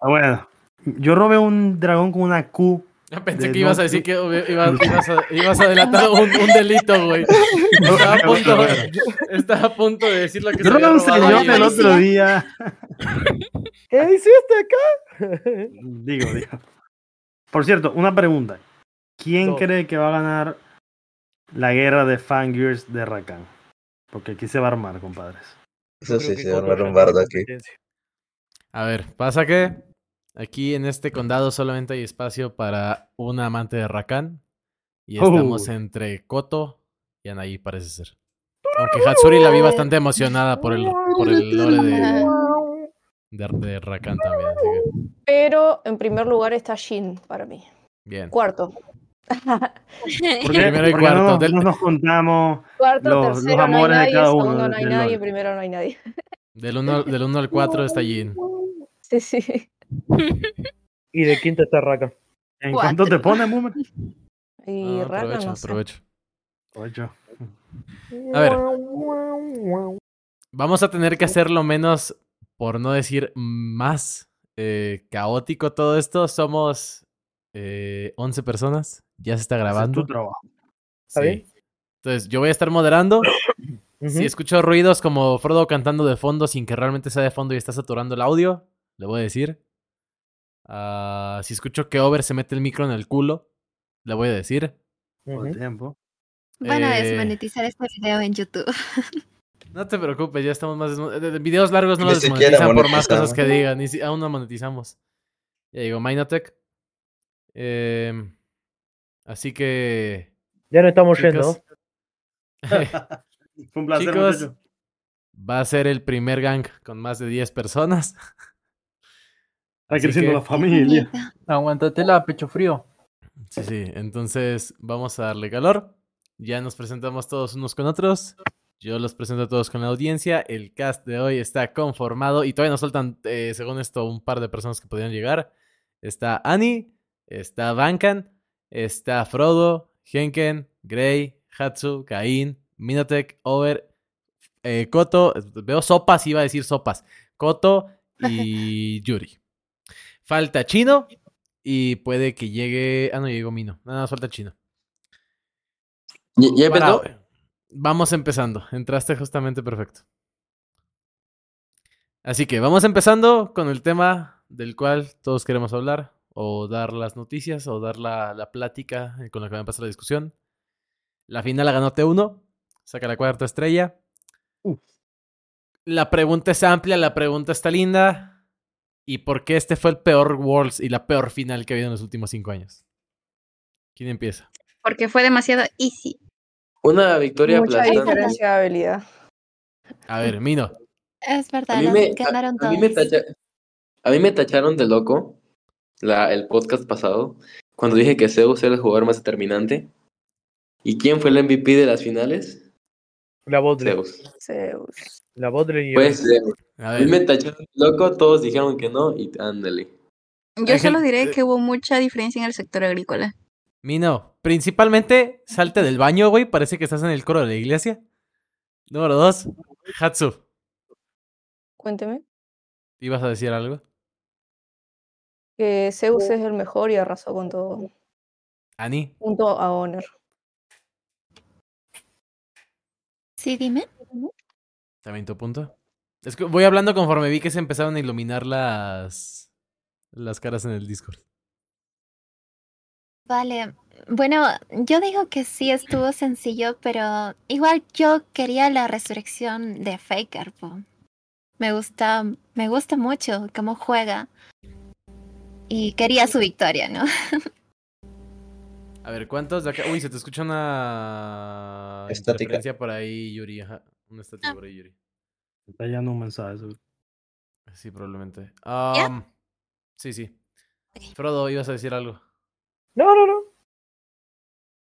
Ah, bueno, yo robé un dragón con una Q. Pensé De que ibas a decir que iba- ibas, ibas a, ibas a delatar un, un delito, güey. Estaba a punto, estaba a punto de decir lo que Yo se robé un señor el otro día. ¿Qué hiciste acá? Digo, digo. Por cierto, una pregunta. ¿Quién No. cree que va a ganar la guerra de Fangirls de Rakan? Porque aquí se va a armar, compadres. Eso sí, se va a armar un bardo aquí. A ver, pasa que aquí en este condado solamente hay espacio para un amante de Rakan. Y estamos Oh. entre Koto y Anaí, parece ser. Aunque Hatsuri la vi bastante emocionada por el, por el lore de, de, de Rakan también. Así que, Pero en primer lugar está Jin para mí. bien. Cuarto. Primero y Porque cuarto. No, Del- no nos contamos. Cuarto, Los- los tercero amores no de hay nadie, cada uno segundo no hay nadie, lore. primero no hay nadie. Del 1 del uno al 4 está Jin. Sí, sí. Y de quinto está Raka. ¿En cuánto te pone, Mumer? Y Ah, Raka aprovecho, no sé. A ver. Vamos a tener que hacerlo menos, por no decir más, eh, caótico todo esto. Somos eh, 11 personas. Ya se está Ese es grabando. tu trabajo. ¿Está Sí. bien? Entonces, yo voy a estar moderando. Si escucho ruidos como Frodo cantando de fondo sin que realmente sea de fondo y está saturando el audio, le voy a decir. Ah, si escucho que Over se mete el micro en el culo, le voy a decir. Ujú. tiempo. Van a Eh, desmonetizar este video en YouTube. No te preocupes, ya estamos más desmo- de- de Videos largos no Ni los desmonetizan por más cosas que digan. Ni si- aún no monetizamos. Ya digo, Minotech. Em, así que. Ya no estamos chicos, yendo. Fue un placer, Chicos, va a ser el primer gang con más de 10 personas. Está creciendo que- la familia. Aguántatela, pecho frío. Sí, sí. Entonces vamos a darle calor. Ya nos presentamos todos unos con otros. Yo los presento a todos con la audiencia. El cast de hoy está conformado y todavía nos faltan, eh, según esto, un par de personas que podrían llegar. Está Annie, está Vankan, está Frodo, Henken, Grey, Hatsu, Cain, Minotech, Over, eh, Koto. Veo sopas, iba a decir sopas. Koto y Yuri. Falta Chino y puede que llegue. Ah, no llegó Mino. Nada más falta Chino. Vamos empezando. Entraste justamente perfecto. Así que vamos empezando con el tema del cual todos queremos hablar, o dar las noticias, o dar la, la plática con la que va a pasar la discusión. La final la ganó T1, saca la cuarta estrella. La pregunta es amplia, la pregunta está linda. ¿Y por qué este fue el peor Worlds y la peor final que ha habido en los últimos cinco años? ¿Quién empieza? Porque fue demasiado easy. Una victoria Mucha aplastante. diferencia de habilidad. A ver, Mino. Es A verdad, mí, a, a mí me tacha- a mí me tacharon de loco la, el podcast pasado cuando dije que Zeus era el jugador más determinante. ¿Y quién fue el MVP de las finales? La Bodle. Zeus. Zeus. La Bodle y Pues Zeus. A A mí ver, me tacharon loco, todos dijeron que no y ándale. Yo Ángel, solo eh, diré que hubo mucha diferencia en el sector agrícola. Mino, principalmente salte del baño, güey. Parece que estás en el coro de la iglesia. Número dos, Hatsu. Cuénteme. ¿Ibas a decir algo? Que Zeus es el mejor y arrasó con todo. Ani. Junto a Honor. Sí, dime. También tu punto. Es que voy hablando conforme vi que se empezaron a iluminar las, las caras en el Discord. Vale. Bueno, yo digo que sí estuvo sencillo, pero igual yo quería la resurrección de Faker. po. Me gusta, me gusta mucho cómo juega. Y quería su victoria, ¿no? A ver, ¿cuántos de acá? Uy, se te escucha una Estática. por ahí, Yuri. Ajá. Una estática por ahí, Yuri. Está llegando un mensaje. seguro. Sí, probablemente. Am, sí, sí. Frodo, ibas a decir algo. No, no, no.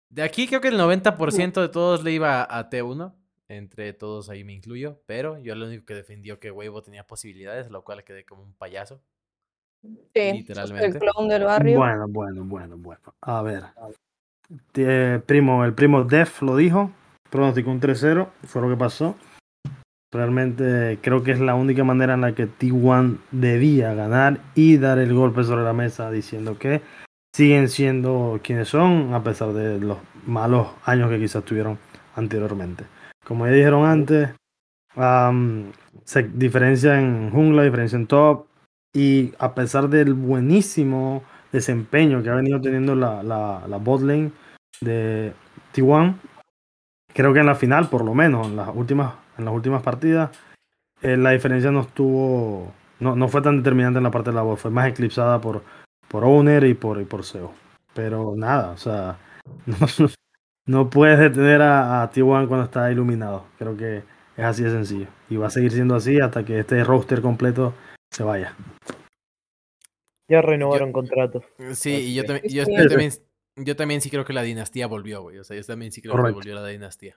De aquí creo que el 90% de todos le iba a T1. Entre todos ahí me incluyo. Pero yo lo único que defendió que Weibo tenía posibilidades, lo cual quedé como un payaso. Sí, Literalmente. El clown del barrio. Bueno, bueno, bueno, bueno. A ver. Eh, primo, el primo Def lo dijo. Pronosticó un 3-0. Fue lo que pasó. Realmente creo que es la única manera en la que T1 debía ganar y dar el golpe sobre la mesa diciendo que siguen siendo quienes son a pesar de los malos años que quizás tuvieron anteriormente. Como ya dijeron antes, se diferencia en jungla, diferencia en top y a pesar del buenísimo desempeño que ha venido teniendo la, la, la bot de T1, creo que en la final, por lo menos, en las últimas, en las últimas partidas, eh, la diferencia no estuvo, no, no fue tan determinante en la parte de la bot, fue más eclipsada por, por Owner y por, y por SEO. Pero nada, o sea, no, no puedes detener a, a T1 cuando está iluminado. Creo que es así de sencillo. Y va a seguir siendo así hasta que este roster completo se vaya. Ya renovaron contratos. Sí, y yo, también, yo, también, yo también sí creo que la dinastía volvió, güey. O sea, yo también sí creo Correcto. que volvió la dinastía.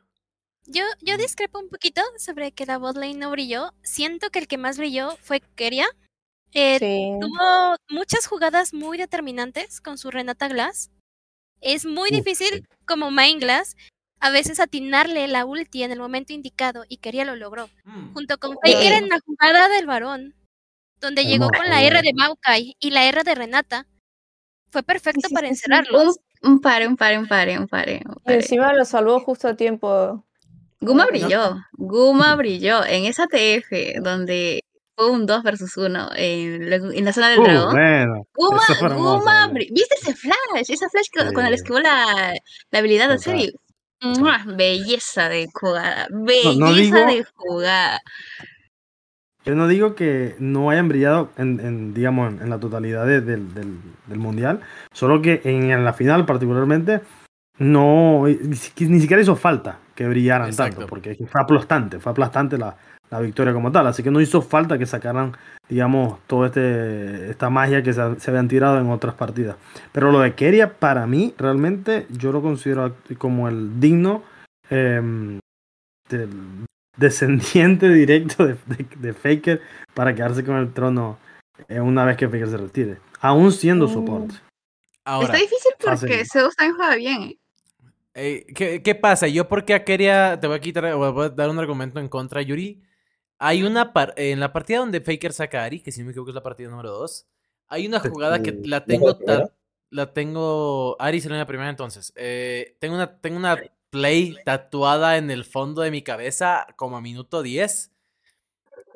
Yo, yo discrepo un poquito sobre que la botlane no brilló. Siento que el que más brilló fue Keria. Eh, Sí. Tuvo muchas jugadas muy determinantes con su Renata Glass. Es muy Uf, difícil como Main Glass a veces atinarle la ulti en el momento indicado y Keria lo logró. Junto con Faker en la jugada del varón, donde llegó con la R de Maokai y la R de Renata. Fue perfecto sí, para sí, sí. encerrarlos. Un, un pare, un pare, un pare, un pare. Y encima lo salvó justo a tiempo. Guma brilló, Guma brilló en esa TF donde fue un 2 versus 1 en, la- en la zona del Uh, dragón. bueno, Guma, hermoso, Guma, bri- ¿viste ese flash? Esa flash con, con el Sí. esquivó la, la habilidad de serie. Belleza de jugada, belleza no digo- de jugada. Yo no digo que no hayan brillado en, en, digamos, en, en la totalidad de- del, del- del mundial, solo que en, en la final particularmente no, ni si- ni siquiera hizo falta que brillaran Exacto. tanto, porque fue aplastante, fue aplastante la, la victoria como tal, así que no hizo falta que sacaran, digamos, toda este, esta magia que se, se habían tirado en otras partidas. Pero lo de Keria, para mí, realmente, yo lo considero como el digno em, del descendiente directo de, de- de Faker para quedarse con el trono eh, una vez que Faker se retire, aún siendo Mm. soporte. Ahora, Está difícil fácil. porque Zeus también juega bien. ¿eh? ¿qué, qué pasa? Yo porque a Keria te voy a quitar, voy a dar un argumento en contra, Yuri. Hay una par- en la partida donde Faker saca a Ari, que si no me equivoco es la partida número 2. Hay una jugada que la ¿No fue tengo la tengo Ari salió en la primera entonces. Eh, tengo una tengo una play tatuada en el fondo de mi cabeza como a minuto 10.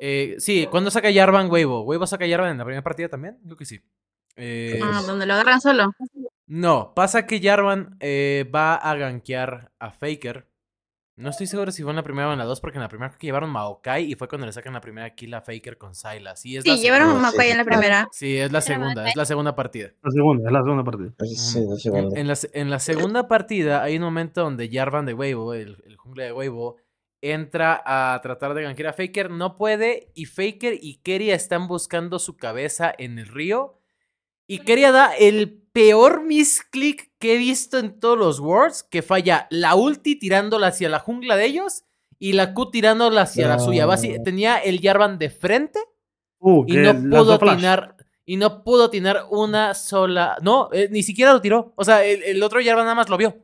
Eh, sí, ¿cuándo saca Jarvan Weibo? ¿Weibo saca Jarvan en la primera partida también? Creo que sí. Eh, Ah, donde lo agarran solo. no, pasa que Jarvan eh, va a gankear a Faker. No estoy seguro si fue en la primera o en la dos, porque en la primera creo que llevaron Maokai y fue cuando le sacan la primera kill a Faker con Sylas. Sí, es la llevaron a. Makoy en la primera. Sí, es la segunda, Maokai. es la segunda partida. La segunda, es la segunda partida. Sí, la En, segunda. en la, en la segunda partida hay un momento donde Jarvan de Weibo, el, el jungla de Weibo, entra a tratar de gankear a Faker, no puede, y Faker y Keria están buscando su cabeza en el río. Y Keria da el peor misclick que he visto en todos los Worlds, que falla la ulti tirándola hacia la jungla de ellos y la Q tirándola hacia la suya. Basi- tenía el Jarvan de frente Uh, y no pudo atinar y no pudo atinar una sola no eh, ni siquiera lo tiró. O sea el, el otro Jarvan nada más lo vio.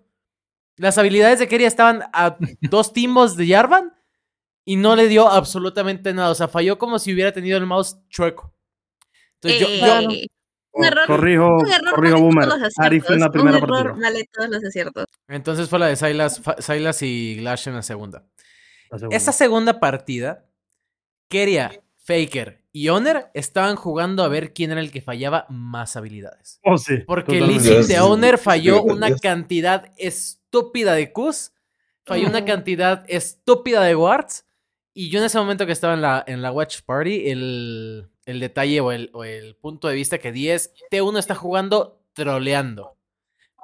Las habilidades de Keria estaban a dos timbos de Jarvan y no le dio absolutamente nada. O sea falló como si hubiera tenido el mouse chueco. Entonces yo, yo- Eh, un error, Corrijo, un error corrijo vale Boomer. todos Ari fue en la primera un error partida. vale todos los aciertos. entonces fue la de Silas, Sylas y Glash en la segunda La segunda. esa segunda partida Keria Faker y Honor estaban jugando a ver quién era el que fallaba más habilidades Oh, sí, Porque el Yes, de yes, falló una cantidad estúpida de Qs, falló una Ujú. cantidad estúpida de wards. Y yo en ese momento que estaba en la, en la Watch Party, el, el detalle o el, o el punto de vista que di es, T1 está jugando troleando.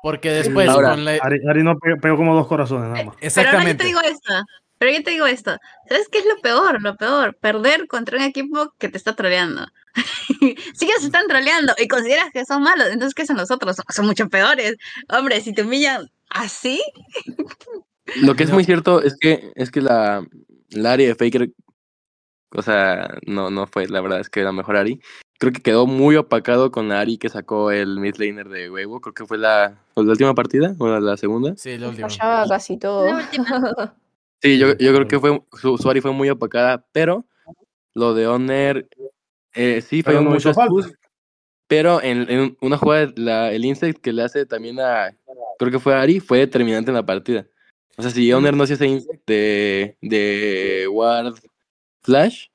Porque después Ahora, con la... Ari, Ari no pegó, pegó como dos corazones nada más. Pero ahora yo Exactamente. te digo esto. Pero yo te digo esto. ¿Sabes qué es lo peor? Lo peor. Perder contra un equipo que te está troleando. sí que se están troleando y consideras que son malos. Entonces, ¿qué son los otros? Son, son mucho peores. Hombre, si te humillan así. Lo que es No. muy cierto es que es que la, la Ari de Faker, o sea, no, no fue, la verdad es que la mejor Ari. Creo que quedó muy opacado con la Ari que sacó el mid laner de huevo. Creo que fue la, fue la última partida o la, la segunda. Sí, la última. Fallaba casi todo. La última. Sí, yo, yo creo que fue su, su Ari fue muy opacada, pero lo de Honor eh, sí Pero falló no push, pero en, en una jugada, la, el insect que le hace también a, creo que fue a Ari, fue determinante en la partida. O sea, si Honor no hacía ese insect de, de Ward Flash,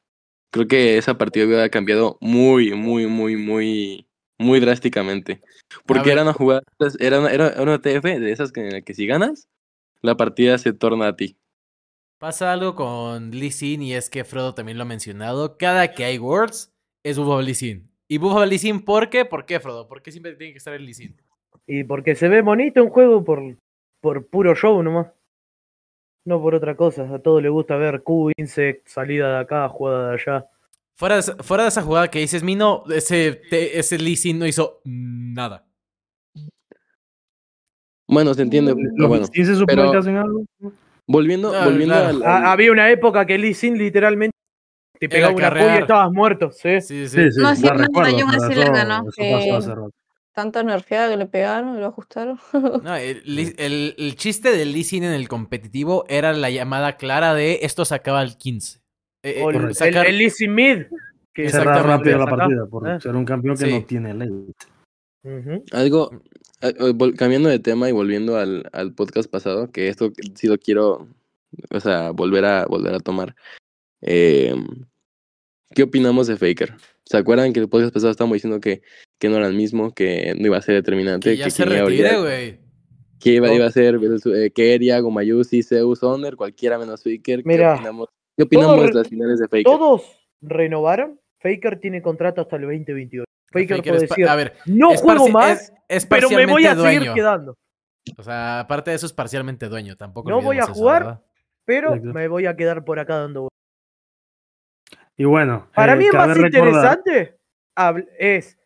creo que esa partida hubiera cambiado muy, muy, muy, muy, muy drásticamente. Porque era una jugada, era una, era una TF de esas que, en la que si ganas, la partida se torna a ti. Pasa algo con Lee Sin y es que Frodo también lo ha mencionado. Cada que hay Worlds es Buffalo Lee Sin. ¿Y Buffalo Lee Sin por qué? ¿Por qué, Frodo? ¿Por qué siempre tiene que estar el Lee Sin? Y porque se ve bonito un juego por, por puro show nomás. No por otra cosa. A todos les gusta ver Q, Insect, salida de acá, jugada de allá. Fuera de, esa- fuera de esa jugada que dices, Mino, ese, te- ese Lee Sin no hizo nada. Bueno, se entiende, pero ¿Los bueno. Lee Sin se supone pero- que hacen algo? Volviendo, Ah, volviendo claro. al, al- había una época que Lee Sin literalmente te pegaba una y estabas muerto. Sí. Sí, sí. Sí, sí, No, sí, le ganó. Eh. Tanta nerfeada que le pegaron y lo ajustaron. No, el, el- el chiste del Lee Sin en el competitivo era la llamada clara de esto se acaba al 15. Eh, eh, O el, correcto. sacar- el Lee Sin Mid. Que. Cerrar rápido la partida por Eh. ser un campeón que Sí. no tiene ley. Ujú. algo, cambiando de tema y volviendo al, al podcast pasado, que esto sí lo quiero, o sea, volver a, volver a tomar. Eh, ¿Qué opinamos de Faker? ¿Se acuerdan que el podcast pasado estábamos diciendo que, que no era el mismo, que no iba a ser determinante? que ya se quien iba a retire, güey. que iba, No. iba a ser eh, Keria, Gomayusi, Zeus, Honor, cualquiera menos Faker. ¿Qué Mira, opinamos, ¿qué opinamos todo de las finales de Faker? Todos renovaron. Faker tiene contrato hasta el 2028. Faker, Faker puede decir, a ver, no juego más, es- es pero me voy a seguir quedando. O sea, aparte de eso es parcialmente dueño, tampoco No voy a eso, jugar. ¿verdad? Pero Exacto. me voy a quedar por acá dando vueltas. Y bueno, Para eh, mí es más recordar- interesante es,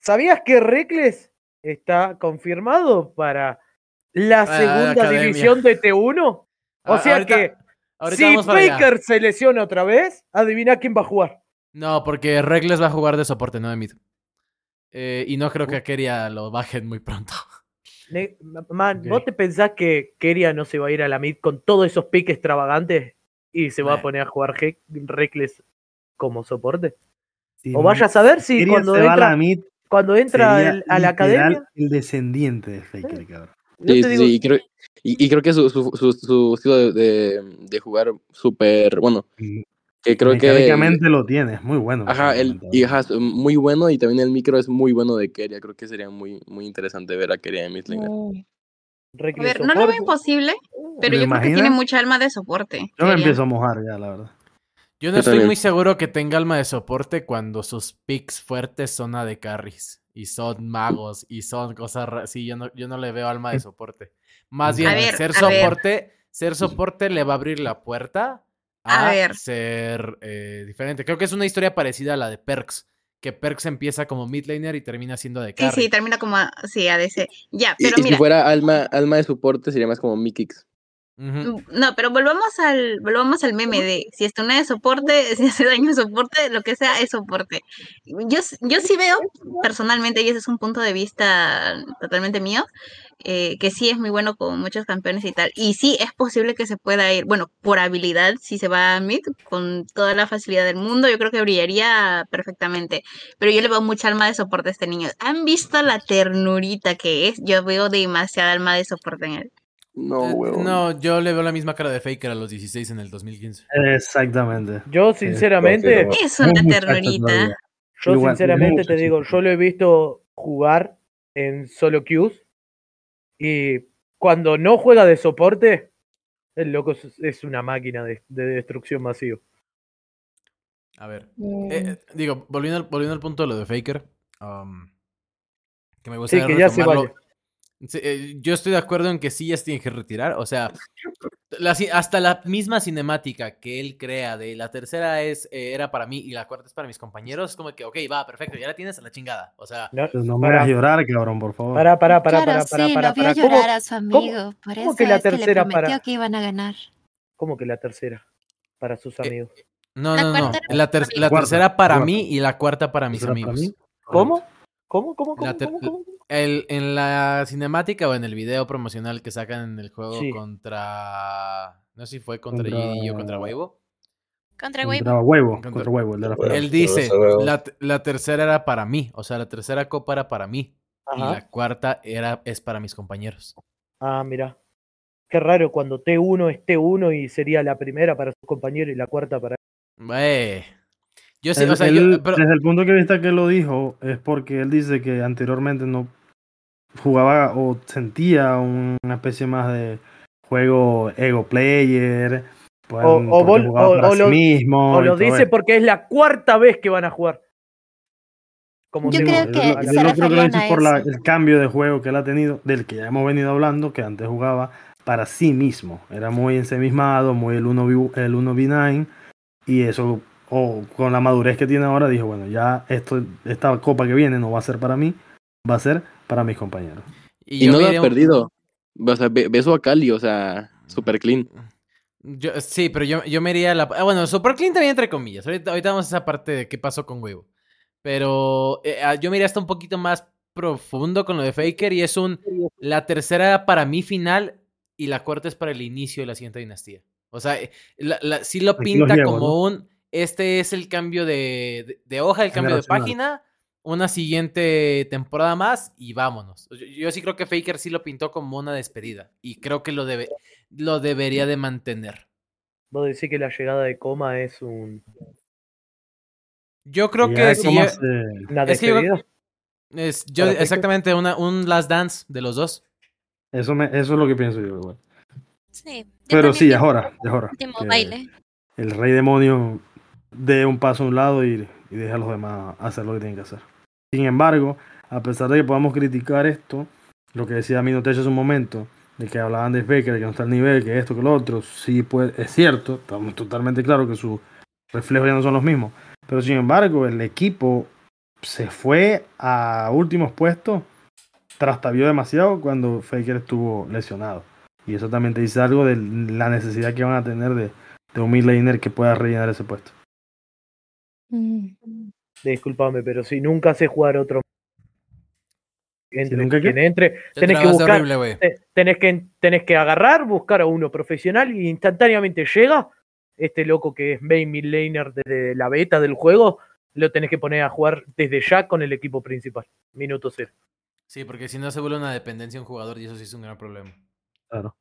¿sabías que Reckless está confirmado para la Para la segunda academia. división de T1? O A- sea ahorita- que ahorita si. Faker se lesiona otra vez, adivina quién va a jugar. No, porque Regles va a jugar de soporte, no de mid. Eh, y no creo que a Keria lo bajen muy pronto. Man. ¿vos te pensás que Keria no se va a ir a la mid con todos esos piques extravagantes y se va a poner a jugar Reckless como soporte? O vaya a saber si Keria cuando se va a la entra, mid, cuando entra sería el- a la academia, el descendiente de Faker, cabrón. yo Sí, te sí, digo, sí, y creo, y, y creo que su, su, su, su estilo de, de, de jugar súper, bueno, que creo que... Lo tiene, es muy bueno. Ajá, el, y ajá, es muy bueno y también el micro es muy bueno de Keria. Creo que sería muy, muy interesante ver a Keria en Midlaner. Mm. A ver, no lo veo imposible, pero ¿Lo yo creo que tiene mucha alma de soporte. Yo me empiezo a mojar ya, la verdad. Yo no Yo estoy también. muy seguro que tenga alma de soporte cuando sus picks fuertes son a de carries. Y son magos. Y son cosas ra- Sí, yo no, yo no le veo alma de soporte. Más bien, ver, ser ver. soporte. Ser soporte le va a abrir la puerta a, A ver. ser eh, diferente. Creo que es una historia parecida a la de Perks. Que Perks empieza como mid laner y termina siendo de Sí, carry. sí, termina como a- sí, ADC. Ya, Y, pero y mira, si fuera alma, alma de soporte sería más como Mikix. No, pero volvamos al, volvamos al meme de si es una de soporte, si hace daño soporte, lo que sea es soporte. Yo, yo sí veo personalmente, y ese es un punto de vista totalmente mío, eh, que sí es muy bueno con muchos campeones y tal. Y sí es posible que se pueda ir, bueno, por habilidad, si se va a mid, con toda la facilidad del mundo, yo creo que brillaría perfectamente. Pero yo le veo mucha alma de soporte a este niño. ¿Han visto la ternurita que es? Yo veo demasiada alma de soporte en él. No, Eh, huevón. no, yo le veo la misma cara de Faker a los 16 en el 2015. Exactamente. Yo sinceramente, sí, Es una ternurita. yo Igual, sinceramente te sí. digo, yo lo he visto jugar en solo queues y cuando no juega de soporte, el loco es, una máquina de, de destrucción masiva. A ver. Mm. Eh, eh, digo, volviendo al, volviendo al punto de lo de Faker. um, que me Sí, gustaría que ya se retomarlo. Eh, yo estoy de acuerdo en que sí ya se tiene que retirar. O sea, la hasta la misma cinemática que él crea de la tercera es eh, era para mí y la cuarta es para mis compañeros. Es como que, ok, va, perfecto, ya la tienes a la chingada. O sea, No, no me Para. hagas llorar, cabrón, por favor. Para, para, para, claro, para, para, sí, para, para. ¿Cómo, llorar a su amigo. por cómo eso que la es que le tercera prometió para- que iban a ganar. cómo que la tercera? Para sus Eh, amigos. no, La no, no. La, ter- para mí. la Cuarta, tercera para cuarta. mí y la cuarta para mis ¿Será para amigos. mí? ¿Cómo? ¿Cómo? ¿Cómo? ¿Cómo? La ¿Cómo? El, en la cinemática o en el video promocional que sacan en el juego Sí. contra No sé si fue contra, Contra- GD o contra Weibo. Contra Weibo. Contra huevo, Contra- contra huevo, el de la Bueno, Él dice, la, la tercera era para mí. O sea, la tercera copa era para mí. Y la cuarta era, es para mis compañeros. Ah, mira. Qué raro cuando T1 es T1 y sería la primera para sus compañeros y la cuarta para Wey. Yo sí, Él- o sea, él, yo, pero- Desde el punto de vista que lo dijo, es porque él dice que anteriormente no jugaba o sentía una especie más de juego ego player. pues, O- o vol- o- o sí lo- mismo O y lo todo dice eso. porque es la cuarta vez que van a jugar. Como Yo T1. creo Yo que yo creo que lo dice por la- el cambio de juego que él ha tenido, del que ya hemos venido hablando, que antes jugaba para sí mismo. Era muy ensemismado, muy el 1v, el 1v9, y eso, o con la madurez que tiene ahora, dijo, bueno, ya esto, esta copa que viene no va a ser para mí, va a ser para mis compañeros. Y, no lo miré ha un- perdido. O sea, su a Cali, o sea, super clean. Yo, sí, pero yo, yo me iría a la... ah, bueno, Super Clean también entre comillas. Ahorita, ahorita vamos a esa parte de qué pasó con Huevo. Pero eh, ah, yo me iría hasta un poquito más profundo con lo de Faker y es un... La tercera para mi final y la cuarta es para el inicio de la siguiente dinastía. O sea, eh, la, la- sí lo pinta llevo, como ¿no? un... Este es el cambio de, de, de hoja, el cambio de página, una siguiente temporada más y vámonos. Yo, yo sí creo que Faker sí lo pintó como una despedida y creo que lo, debe, lo debería de mantener. Vos decís que la llegada de Coma es un, Yo creo que sí. eh, se- una Es que yo- despedida. Es, yo, exactamente, una, un last dance de los dos. eso, me, eso es lo que pienso yo. igual. Sí. yo Pero sí, ya es hora, ya es hora. Último que baile. El rey demonio dé un paso a un lado y, y deje a los demás hacer lo que tienen que hacer. Sin embargo, a pesar de que podamos criticar esto, lo que decía Minotech hace un momento, de que hablaban de de que no está al nivel, que esto, que lo otro, sí pues, es cierto, estamos totalmente claros que sus reflejos ya no son los mismos. Pero sin embargo, el equipo se fue a últimos puestos, trastabió demasiado cuando Faker estuvo lesionado. Y eso también te dice algo de la necesidad que van a tener de, de un midlaner que pueda rellenar ese puesto. Mm. Disculpame, pero si nunca sé jugar otro. Entre nunca qué? quien entre, Te tenés que buscar, horrible, tenés que, tenés que agarrar, buscar a uno profesional y instantáneamente llega este loco que es main midlaner desde la beta del juego, lo tenés que poner a jugar desde ya con el equipo principal. Minuto cero. Sí, porque si no se vuelve una dependencia de un jugador y eso sí es un gran problema. Claro.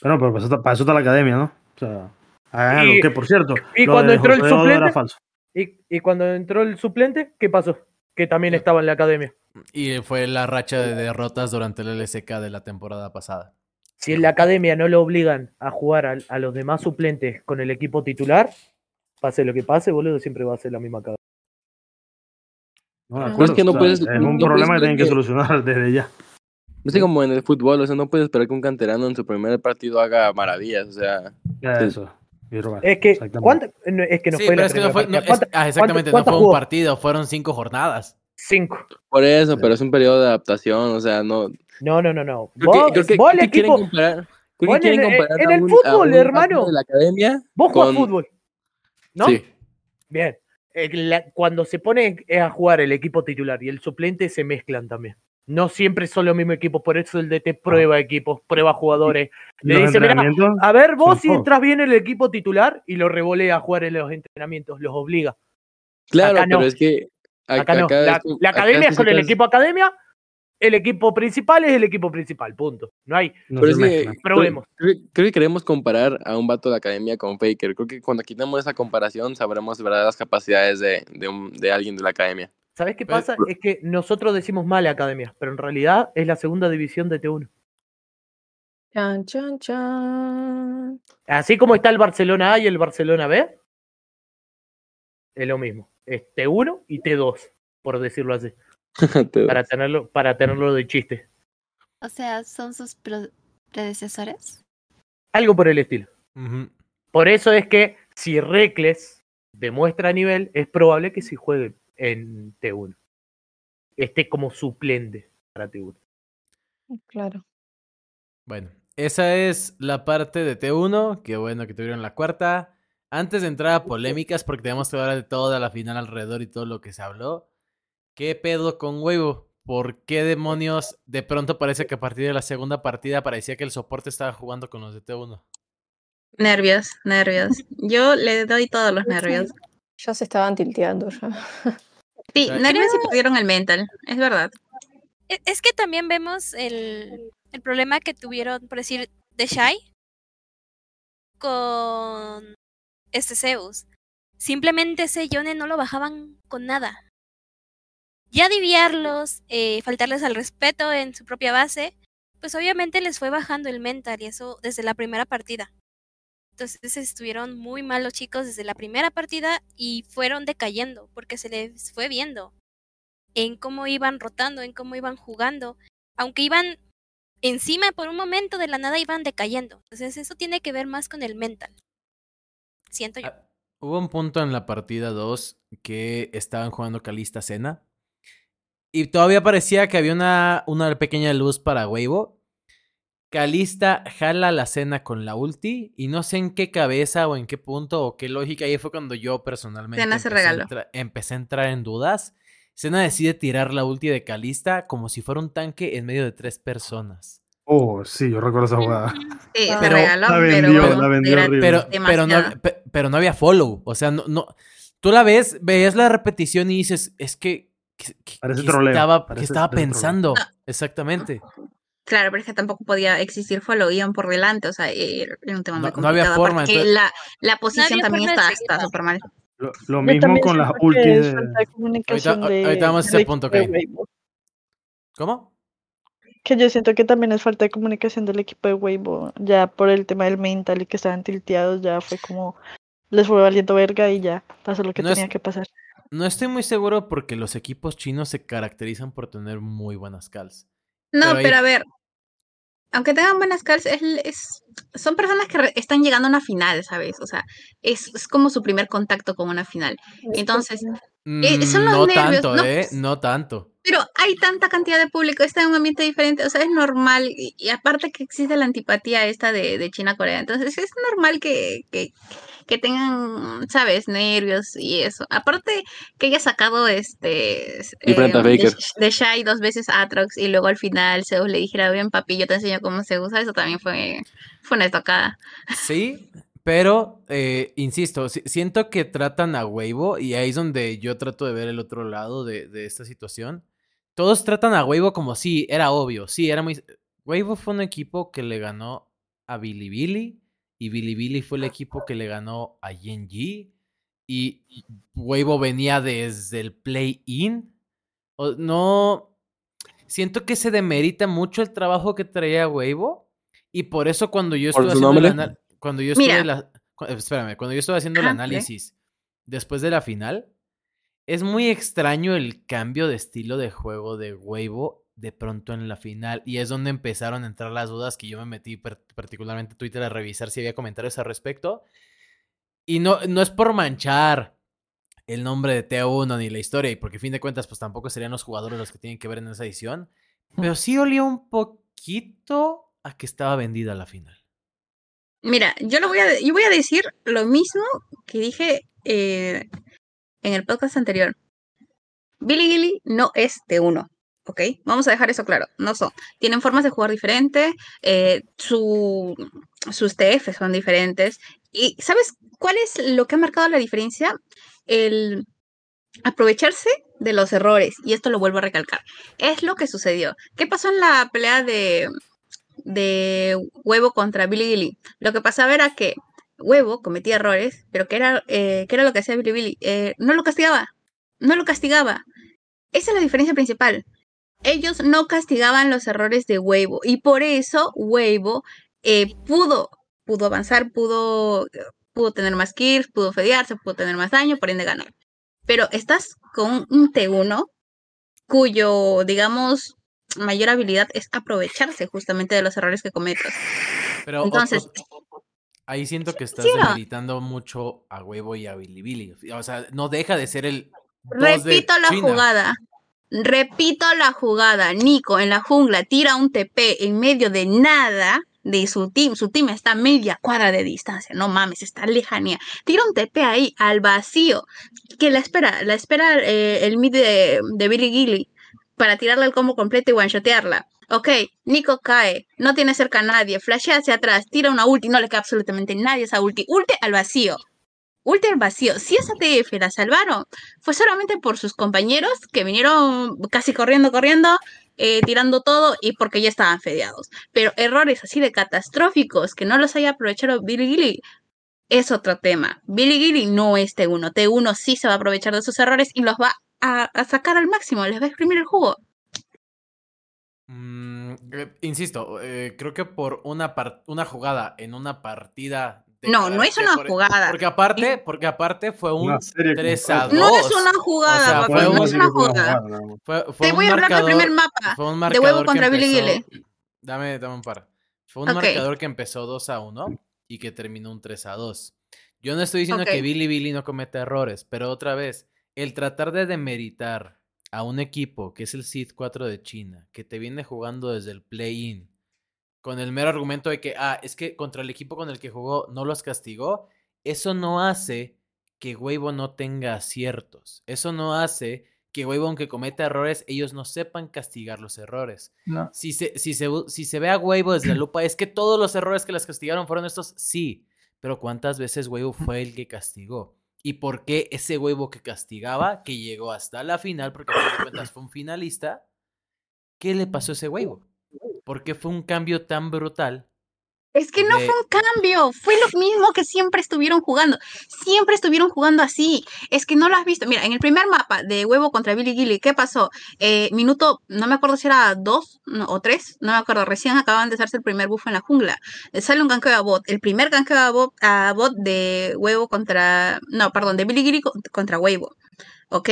Pero, pero para, eso está, para eso está la academia, ¿no? O sea, hagan Y- algo que, por cierto, y cuando entró el suplente- era falso. Y, y cuando entró el suplente, ¿qué pasó? Que también estaba en la academia. Y fue la racha de derrotas durante el LSK de la temporada pasada. Si en la academia no lo obligan a jugar a, a los demás suplentes con el equipo titular, pase lo que pase, boludo, siempre va a ser la misma academia. No, acuerdo, es que no o sea, puedes- es no un puedes problema que tienen que solucionar desde ya. No sé como en el fútbol, o sea, no puedes esperar que un canterano en su primer partido haga maravillas, o sea. Eso. Y robar. Es que, Exactamente. ¿cuánta- no, es que no sí, fue pero la es que no fue. no, partida. es- ¿Cuánta- ah, exactamente, no fue un partido, fueron cinco jornadas. Cinco. Por eso, pero es un periodo de adaptación, o sea, no. No, no, no, no. Creo que, creo quieren equipo, comparar. Creo vos que quieren en el- comparar en a el un- fútbol, a un hermano. de la academia. vos jugás con- fútbol. ¿No? Sí. Bien. Eh, la- cuando se pone a jugar el equipo titular y el suplente se mezclan también. No siempre son los mismos equipos, por eso el DT prueba equipos, prueba jugadores. Le dice, "Mirá, entrenamientos, A ver, vos si entras bien en el equipo titular y lo revolea a jugar en los entrenamientos, los obliga. Claro, pero es que. Acá no. acá La, academia es con el equipo academia, el equipo principal es el equipo principal, punto. No hay. no Pero es que. Creo, que queremos comparar a un vato de la academia con Faker. Creo que cuando quitemos esa comparación sabremos de verdad las capacidades de, de, un- de alguien de la academia. ¿Sabés qué Pero- pasa? Es que nosotros decimos mal academia, pero en realidad es la segunda división de T1. Chan, chan, chan. Así como está el Barcelona A y el Barcelona B, es lo mismo. Es T1 y T2, por decirlo así, para tenerlo, para tenerlo de chiste. O sea, ¿son sus predecesores? Algo por el estilo. Por eso es que si Reckless demuestra nivel, es probable que si juegue en T1. Esté como suplente para T1. Claro. Bueno, esa es la parte de T1. Qué bueno que tuvieron la cuarta. Antes de entrar a polémicas, porque tenemos que hablar de toda la final alrededor y todo lo que se habló. ¿Qué pedo con huevo? ¿Por qué demonios de pronto parece que a partir de la segunda partida parecía que el soporte estaba jugando con los de T1? Nervios, nervios. Yo le doy todos los nervios. Ya se estaban tilteando ya. Sí, Creo- nervios y perdieron el mental, es verdad. E- Es que también vemos el, el problema que tuvieron, por decir, de Shai con este Zeus. Simplemente ese Yone no lo bajaban con nada. Ya diviarlos, eh, faltarles al respeto en su propia base, pues obviamente les fue bajando el mental y eso desde la primera partida. Entonces estuvieron muy mal los chicos desde la primera partida y fueron decayendo porque se les fue viendo en cómo iban rotando, en cómo iban jugando, aunque iban encima por un momento de la nada iban decayendo. Entonces eso tiene que ver más con el mental. Siento yo. Ah, Hubo un punto en la partida 2 que estaban jugando Calista Cena. Y todavía parecía que había una, una pequeña luz para Weibo. Calista jala la cena con la ulti. Y no sé en qué cabeza o en qué punto o qué lógica. Ahí fue cuando yo personalmente Cena se empecé, a regaló. entra- empecé a entrar en dudas. Cena decide tirar la ulti de Calista como si fuera un tanque en medio de tres personas. Oh, sí, yo recuerdo esa jugada. Sí, se Pero- regaló, la pero vendió, la vendió horrible. Pero, pero, no, pero no había follow. O sea, no, no. Tú la ves, ves la repetición y dices, es que. que- que- Parece que troleo, estaba, que parece- estaba parece troleo. pensando. No. Exactamente. Claro, pero es que tampoco podía existir follow, iban por delante, o sea, era un tema muy No- no había complicado, forma, aparte que entonces- la, la posición había también está está súper mal. Lo, mismo con las ultis de... Ahorita- de, ahorita vamos a ese equipo punto, de Kay. Weibo. ¿Cómo? Que yo siento que también es falta de comunicación del equipo de Weibo. Ya por el tema del mental y que estaban tilteados, ya fue como les fue valiendo verga y ya pasó lo que No es- tenía que pasar. No estoy muy seguro porque los equipos chinos se caracterizan por tener muy buenas calls. No, Pero a ver, aunque tengan buenas calls, es, es- son personas que re- están llegando a una final, ¿sabes? O sea, es, es como su primer contacto con una final. Entonces, Eh, son Mm, los no nervios, tanto, no, ¿eh? No tanto. pero hay tanta cantidad de público, está en un ambiente diferente, o sea, es normal. Y, y aparte que existe la antipatía esta de, de China-Corea, entonces es normal que, que, que tengan, ¿sabes? Nervios y eso. Aparte que haya sacado este... Y Brenta de, de Shai dos veces a Atrox y luego al final Zeus le dijera, bien papi, yo te enseño cómo se usa, eso también fue, fue una estocada. Sí, pero eh, insisto, si- siento que tratan a Weibo y ahí es donde yo trato de ver el otro lado de, de esta situación. Todos tratan a Weibo como si era obvio, sí, era muy... Weibo fue un equipo que le ganó a Bilibili y Bilibili fue el equipo que le ganó a Yenji y Weibo venía desde el play-in. No, siento que se demerita mucho el trabajo que traía Weibo y por eso cuando yo ¿Por estuve haciendo el cuando yo estuve Mira. la- cu- espérame, cuando yo estuve haciendo el ok. análisis después de la final, es muy extraño el cambio de estilo de juego de Weibo de pronto en la final y es donde empezaron a entrar las dudas que yo me metí particularmente a Twitter a revisar si había comentarios al respecto. Y no, no es por manchar el nombre de T1 ni la historia, y porque fin de cuentas, pues tampoco serían los jugadores los que tienen que ver en esa edición. Pero sí olía un poquito a que estaba vendida la final. Mira, yo lo voy a, yo voy a decir lo mismo que dije eh, en el podcast anterior. Billy Gilly no es de uno, ¿ok? Vamos a dejar eso claro, no son. Tienen formas de jugar diferentes, eh, su, sus TF son diferentes. ¿Y sabes cuál es lo que ha marcado la diferencia? El aprovecharse de los errores. Y esto lo vuelvo a recalcar. Es lo que sucedió. ¿Qué pasó en la pelea de, de Huevo contra Billy Gilly? Lo que pasaba era que Huevo cometía errores, pero ¿qué era, eh, ¿qué era lo que hacía Billy Billy? Eh, no lo castigaba, no lo castigaba. Esa es la diferencia principal. Ellos no castigaban los errores de Huevo y por eso Huevo eh, pudo, pudo avanzar, pudo, pudo tener más kills, pudo fedearse, pudo tener más daño, por ende ganar. Pero estás con un T1 cuyo, digamos, mayor habilidad es aprovecharse justamente de los errores que cometas. Pero Entonces, ahí siento que estás demeritando mucho a Huevo y a Bilibili. O sea, no deja de ser el. de Repito la China. jugada. Repito la jugada. Nico en la jungla tira un TP en medio de nada de su team. Su team está a media cuadra de distancia. No mames, está lejanía. Tira un TP ahí al vacío. Que la espera, la espera eh, el mid de, Billy Gilly para tirarle el combo completo y one-shotearla. Ok, Nico cae, no tiene cerca a nadie, flashea hacia atrás, tira una ulti, no le queda absolutamente nadie esa ulti. Ulti al vacío. Ulti al vacío. Si esa TF la salvaron, fue solamente por sus compañeros que vinieron casi corriendo, corriendo, eh, tirando todo y porque ya estaban fedeados. Pero errores así de catastróficos que no los haya aprovechado Billy Gilly es otro tema. Billy Gilly no es T1. T1 sí se va a aprovechar de sus errores y los va a, sacar al máximo, les va a exprimir el jugo. Mm, eh, insisto, eh, creo que por una jugada en una partida. No, no es una por- jugada. Porque aparte, porque aparte fue un Una serie 3 a 2. completa. No es una jugada, O sea, fue no un- es una jugada. Fue, fue Te un voy a hablar del primer marcador- mapa. Fue un de huevo que contra Billy empezó- Gilly. Dame, dame un par. Fue un Ok. marcador que empezó 2 a 1 y que terminó un 3 a 2. Yo no estoy diciendo Ok. que Billy Billy no cometa errores, pero otra vez, el tratar de demeritar a un equipo que es el Seed 4 de China, que te viene jugando desde el play-in, con el mero argumento de que, ah, es que contra el equipo con el que jugó no los castigó, eso no hace que Weibo no tenga aciertos. Eso no hace que Weibo, aunque cometa errores, ellos no sepan castigar los errores. No. Si se, si se, si se ve a Weibo desde la lupa, es que todos los errores que las castigaron fueron estos, sí. Pero ¿cuántas veces Weibo fue el que castigó? ¿Y por qué ese Weibo que castigaba, que llegó hasta la final, porque a fin de cuentas fue un finalista, ¿qué le pasó a ese Weibo? ¿Por qué fue un cambio tan brutal? Es que no de- fue un cambio, fue lo mismo que siempre estuvieron jugando. Siempre estuvieron jugando así. Es que no lo has visto. Mira, en el primer mapa de huevo contra Billy Gilly, ¿qué pasó? Eh, minuto, no me acuerdo si era dos no, o tres, no me acuerdo. Recién acaban de hacerse el primer buff en la jungla. Eh, sale un ganqueo a bot. El primer ganqueo a bot, a bot de huevo contra. No, perdón, de Billy Gilly co- contra huevo. Ok.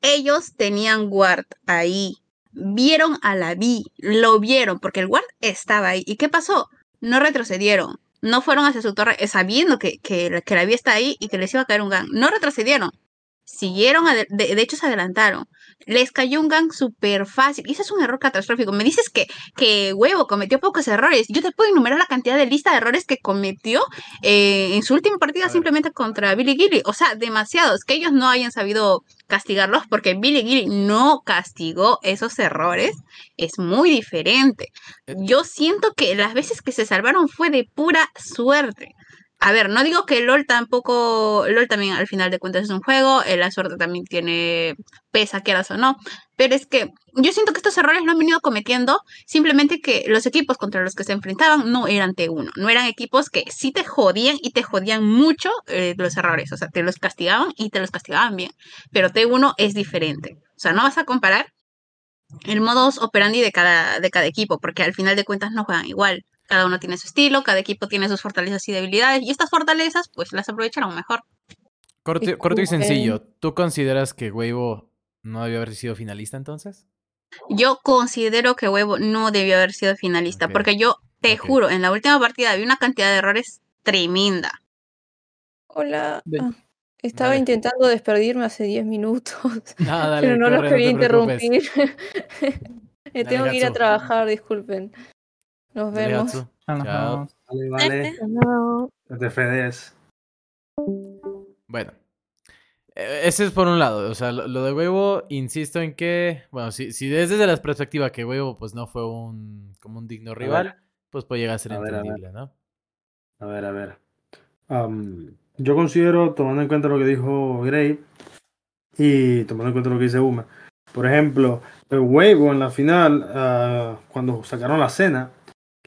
Ellos tenían ward ahí. Vieron a la B, lo vieron, porque el ward estaba ahí. ¿Y qué pasó? no retrocedieron. No fueron hacia su torre eh, sabiendo que, que, la- que la vía está ahí y que les iba a caer un gang. No retrocedieron. Siguieron, de, de hecho se adelantaron. Les cayó un gang súper fácil. Y ese es un error catastrófico. Me dices que, que Huevo cometió pocos errores. Yo te puedo enumerar la cantidad de lista de errores que cometió eh, en su última partida simplemente contra Billy Gilly. O sea, demasiados. Que ellos no hayan sabido castigarlos porque Billy Gilly no castigó esos errores. Es muy diferente. Eh, Yo siento que las veces que se salvaron fue de pura suerte. A ver, no digo que LOL tampoco, LOL también al final de cuentas es un juego, eh, la suerte también tiene pesa, quieras o no, pero es que yo siento que estos errores lo han venido cometiendo simplemente que los equipos contra los que se enfrentaban no eran T1, no eran equipos que sí te jodían y te jodían mucho eh, los errores, o sea, te los castigaban y te los castigaban bien, pero T1 es diferente, o sea, no vas a comparar el modus operandi de cada, de cada equipo, porque al final de cuentas no juegan igual. Cada uno tiene su estilo, cada equipo tiene sus fortalezas y debilidades, y estas fortalezas, pues las aprovecharon mejor. Corto, Y corto sencillo. ¿Tú consideras que Weibo no debió haber sido finalista entonces? Yo considero que Huevo no debió haber sido finalista, porque yo te juro, en la última partida había una cantidad de errores tremenda. Hola. Ah, estaba Dale. intentando despedirme hace 10 minutos, No, dale, pero no los quería te interrumpir. Me Dale, tengo que ir a trabajar, disculpen. Nos vemos. Nos Chao. Vale, vale. No. Que te fedes. Bueno, eh, ese es por un lado. O sea, lo, lo de Huevo, insisto en que, bueno, si, si es desde la perspectiva que Huevo pues no fue un como un digno rival, pues puede llegar a ser A ver, a ver. entendible, ¿no? A ver, a ver. Am, yo considero, tomando en cuenta lo que dijo Gray y tomando en cuenta lo que dice Uma, por ejemplo, el Weibo en la final, ah, cuando sacaron la cena,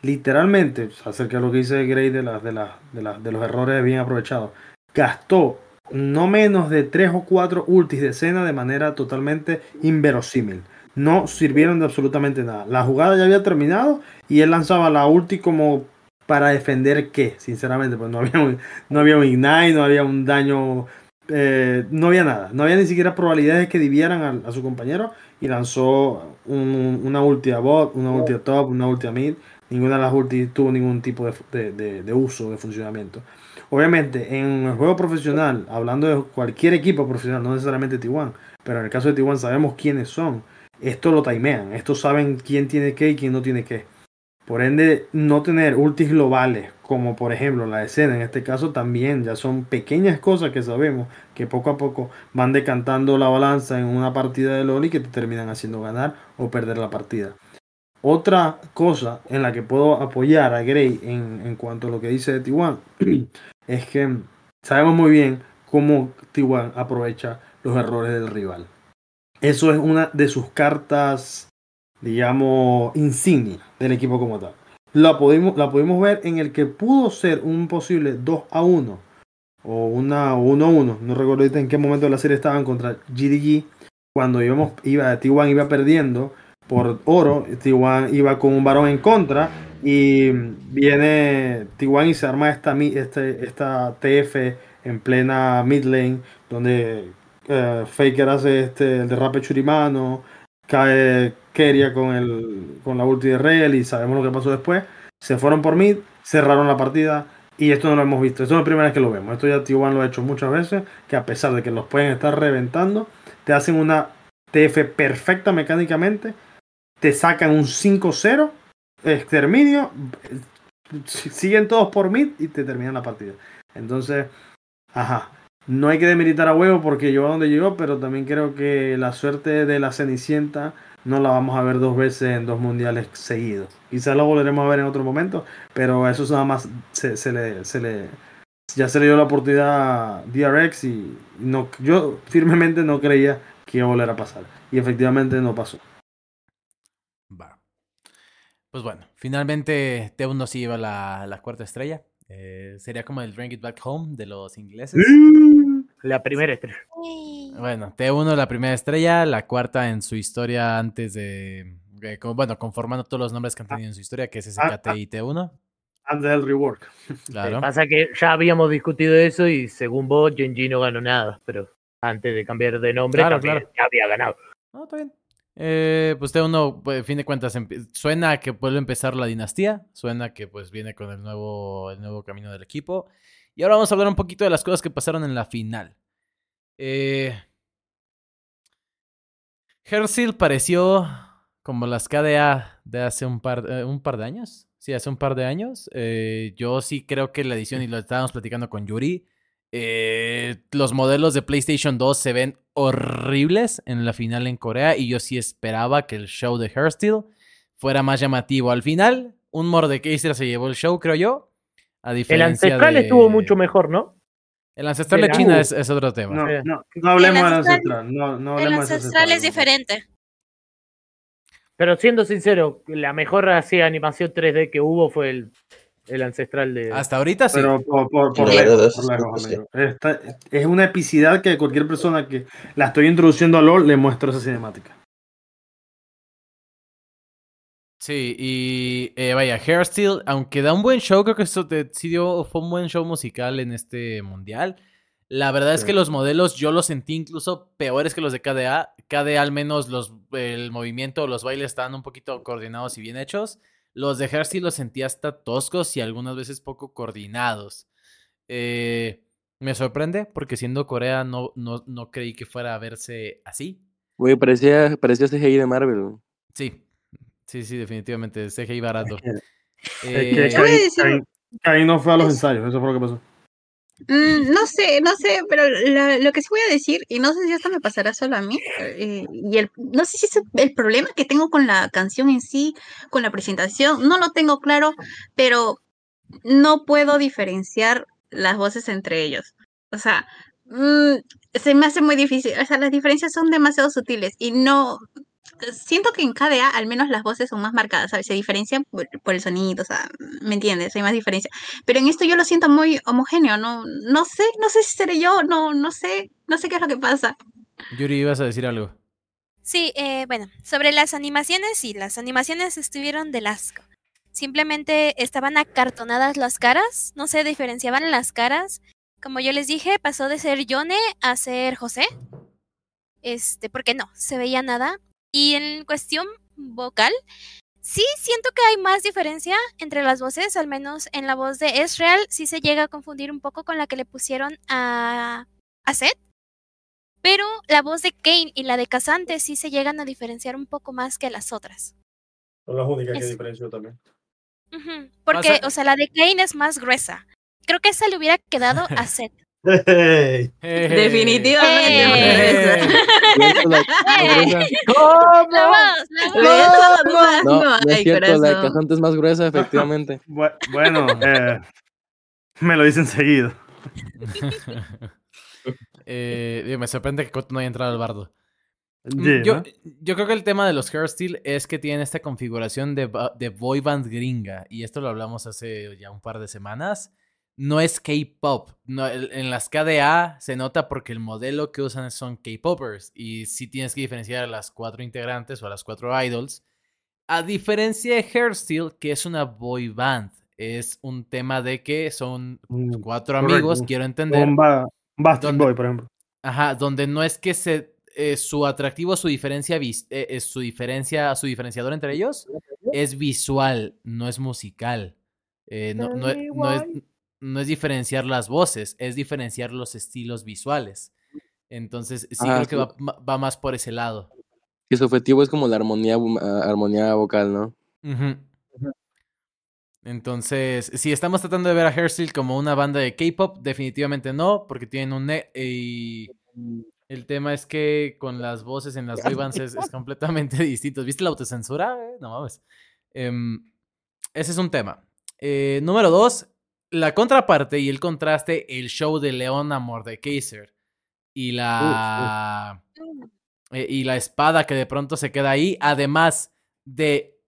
literalmente, acerca de lo que dice Gray de, las de, las de, las de los errores bien aprovechados, gastó no menos de tres o cuatro ultis de cena de manera totalmente inverosímil. No sirvieron de absolutamente nada. La jugada ya había terminado y él lanzaba la ulti como para defender qué, sinceramente, pues no había un, no había un ignite, no había un daño, eh, no había nada, no había ni siquiera probabilidades que dividieran a, su compañero y lanzó un- una ulti a bot, una ulti a top, una ulti a mid, ninguna de las ultis tuvo ningún tipo de, de- de- uso, de funcionamiento. Obviamente, en el juego profesional, hablando de cualquier equipo profesional, no necesariamente T1, pero en el caso de T1 sabemos quiénes son. Esto lo timean, estos saben quién tiene qué y quién no tiene qué. Por ende, no tener ultis globales, como por ejemplo la escena en este caso, también ya son pequeñas cosas que sabemos que poco a poco van decantando la balanza en una partida de LOL y que te terminan haciendo ganar o perder la partida. Otra cosa en la que puedo apoyar a Gray en, en cuanto a lo que dice de T1 es que sabemos muy bien cómo T1 aprovecha los errores del rival. Eso es una de sus cartas, digamos, insignia del equipo como tal. La pudimos, la pudimos ver en el que pudo ser un posible 2 a 1 o una 1 a 1. No recuerdo en qué momento de la serie estaban contra GDG. Cuando íbamos, iba, T1 iba perdiendo por oro, T1 iba con un varón en contra y viene T1 y se arma esta, este, esta TF en plena mid lane donde eh, Faker hace este, el derrape churimano, cae Keria con, el, con la ulti de Rel y sabemos lo que pasó después. Se fueron por mid, cerraron la partida y esto no lo hemos visto. Esto es la primera vez que lo vemos. Esto ya T1 lo ha hecho muchas veces, que a pesar de que los pueden estar reventando, te hacen una TF perfecta mecánicamente, te sacan un 5-0, exterminio, siguen todos por mid y te terminan la partida. Entonces, ajá, no hay que demeritar a huevo porque llegó a donde llegó, pero también creo que la suerte de la Cenicienta no la vamos a ver dos veces en dos mundiales seguidos. Quizás lo volveremos a ver en otro momento, pero eso nada más se, se le, se le, ya se le dio la oportunidad a DRX y no, yo firmemente no creía que iba a volver a pasar. Y efectivamente no pasó. Pues bueno, finalmente T1 sí lleva la, la cuarta estrella. Eh, sería como el Bring It Back Home de los ingleses. La primera estrella. Bueno, T1 la primera estrella, la cuarta en su historia antes de... eh, como- bueno, conformando todos los nombres que han tenido en su historia, que es SKT y T1. Antes del rework. Claro. Pasa que ya habíamos discutido eso y según vos, Genji no ganó nada, pero antes de cambiar de nombre Claro, también claro. ya había ganado. No, está bien. Eh, pues T1, pues, fin de cuentas, suena a que a empezar la dinastía, suena que pues viene con el nuevo, el nuevo camino del equipo. Y ahora vamos a hablar un poquito de las cosas que pasaron en la final. Eh, Hersil pareció como las KDA de hace un par, eh, un par de años. Sí, hace un par de años. Eh, yo sí creo que la edición, y lo estábamos platicando con Yuri, eh, los modelos de PlayStation 2 se ven horribles en la final en Corea y yo sí esperaba que el show de Hairstyle fuera más llamativo. Al final, un Mordekaiser se llevó el show, creo yo. A El diferencia ancestral de- estuvo mucho mejor, ¿no? El ancestral de China es, es otro tema. No, no, no hablemos del ancestral- ancestral. No, no El hablemos ancestral es diferente. Pero siendo sincero, la mejor así animación 3D que hubo fue el, el ancestral de. Hasta ahorita sí. Pero por, por, por La lejos, verdad, por eso lejos, sí. amigo. Esta- es una epicidad que cualquier persona que la estoy introduciendo a LOL le muestro esa cinemática. Sí, y eh, vaya, Hairstyle, aunque da un buen show, creo que eso te, sí dio, fue un buen show musical en este mundial. La verdad es que los modelos yo los sentí incluso peores que los de KDA. KDA al menos los, el movimiento, los bailes estaban un poquito coordinados y bien hechos. Los de Hairstyle los sentí hasta toscos y algunas veces poco coordinados. Eh, me sorprende porque siendo Corea no, no, no creí que fuera a verse así. Güey, parecía, parecía CGI de Marvel. Sí, sí, sí, definitivamente. CGI barato. Eh, no fue a los ensayos, eso fue lo que pasó. Mm, no sé, no sé, pero lo que sí voy a decir, y no sé si esto me pasará solo a mí, eh, y el, no sé si es el problema que tengo con la canción en sí, con la presentación, no lo tengo claro, pero no puedo diferenciar las voces entre ellos. O sea, mm, se me hace muy difícil, o sea, las diferencias son demasiado sutiles y no... Siento que en KDA al menos las voces son más marcadas, ¿sabes? Se diferencian por, por el sonido, o sea, ¿me entiendes? Hay más diferencia. Pero en esto yo lo siento muy homogéneo, no, no sé, no sé si seré yo, no, no sé, no sé qué es lo que pasa. Yuri, ibas a decir algo. Sí, eh, bueno, sobre las animaciones, sí, las animaciones estuvieron del asco. Simplemente estaban acartonadas las caras, no se diferenciaban las caras. Como yo les dije, pasó de ser Yone a ser José. Este, porque no, se veía nada. Y en cuestión vocal, sí siento que hay más diferencia entre las voces, al menos en la voz de Ezreal sí se llega a confundir un poco con la que le pusieron a, a Seth. Pero la voz de Kane y la de Casante sí se llegan a diferenciar un poco más que las otras. Son las únicas Es- diferencio también. Porque, o sea, la de Kane es más gruesa. Creo que esa le hubiera quedado a Seth. Definitivamente. Es cierto, la. Cajante es más gruesa, efectivamente. Bu- Bueno, eh, me lo dicen seguido. Eh, me sorprende que Coto no haya entrado al bardo. Mm, Yeah, yo, ¿no? yo creo que el tema de los hairstyle es que tienen esta configuración de, de boy band gringa. Y esto lo hablamos hace ya un par de semanas. No es K-pop. No, en las KDA se nota porque el modelo que usan son K-popers. Y sí tienes que diferenciar a las cuatro integrantes o a las cuatro idols. A diferencia de Hairstyle, que es una boy band. Es un tema de que son Mm, cuatro correcto. amigos, quiero entender. Un ba- Bastard ¿Dónde? Boy, por ejemplo. Ajá, donde no es que se eh, su atractivo, su diferencia, eh, eh, su diferencia, su diferenciador entre ellos es visual, no es musical. Eh, no, no es- no es, no es diferenciar las voces, es diferenciar los estilos visuales. Entonces, sí creo que sí. va, más por ese lado. Que su objetivo es como la armonía, ah, armonía vocal, ¿no? Entonces, si estamos tratando de ver a Hairstyle como una banda de K-pop, definitivamente no, porque tienen un... ne- y el tema es que con las voces en las boy bands es, es completamente distinto. ¿Viste la autocensura? Eh, No mames. Em, ese es un tema. Eh, número dos, la contraparte y el contraste, el show de Leona Mordekaiser y la eh, y la espada que de pronto se queda ahí, además de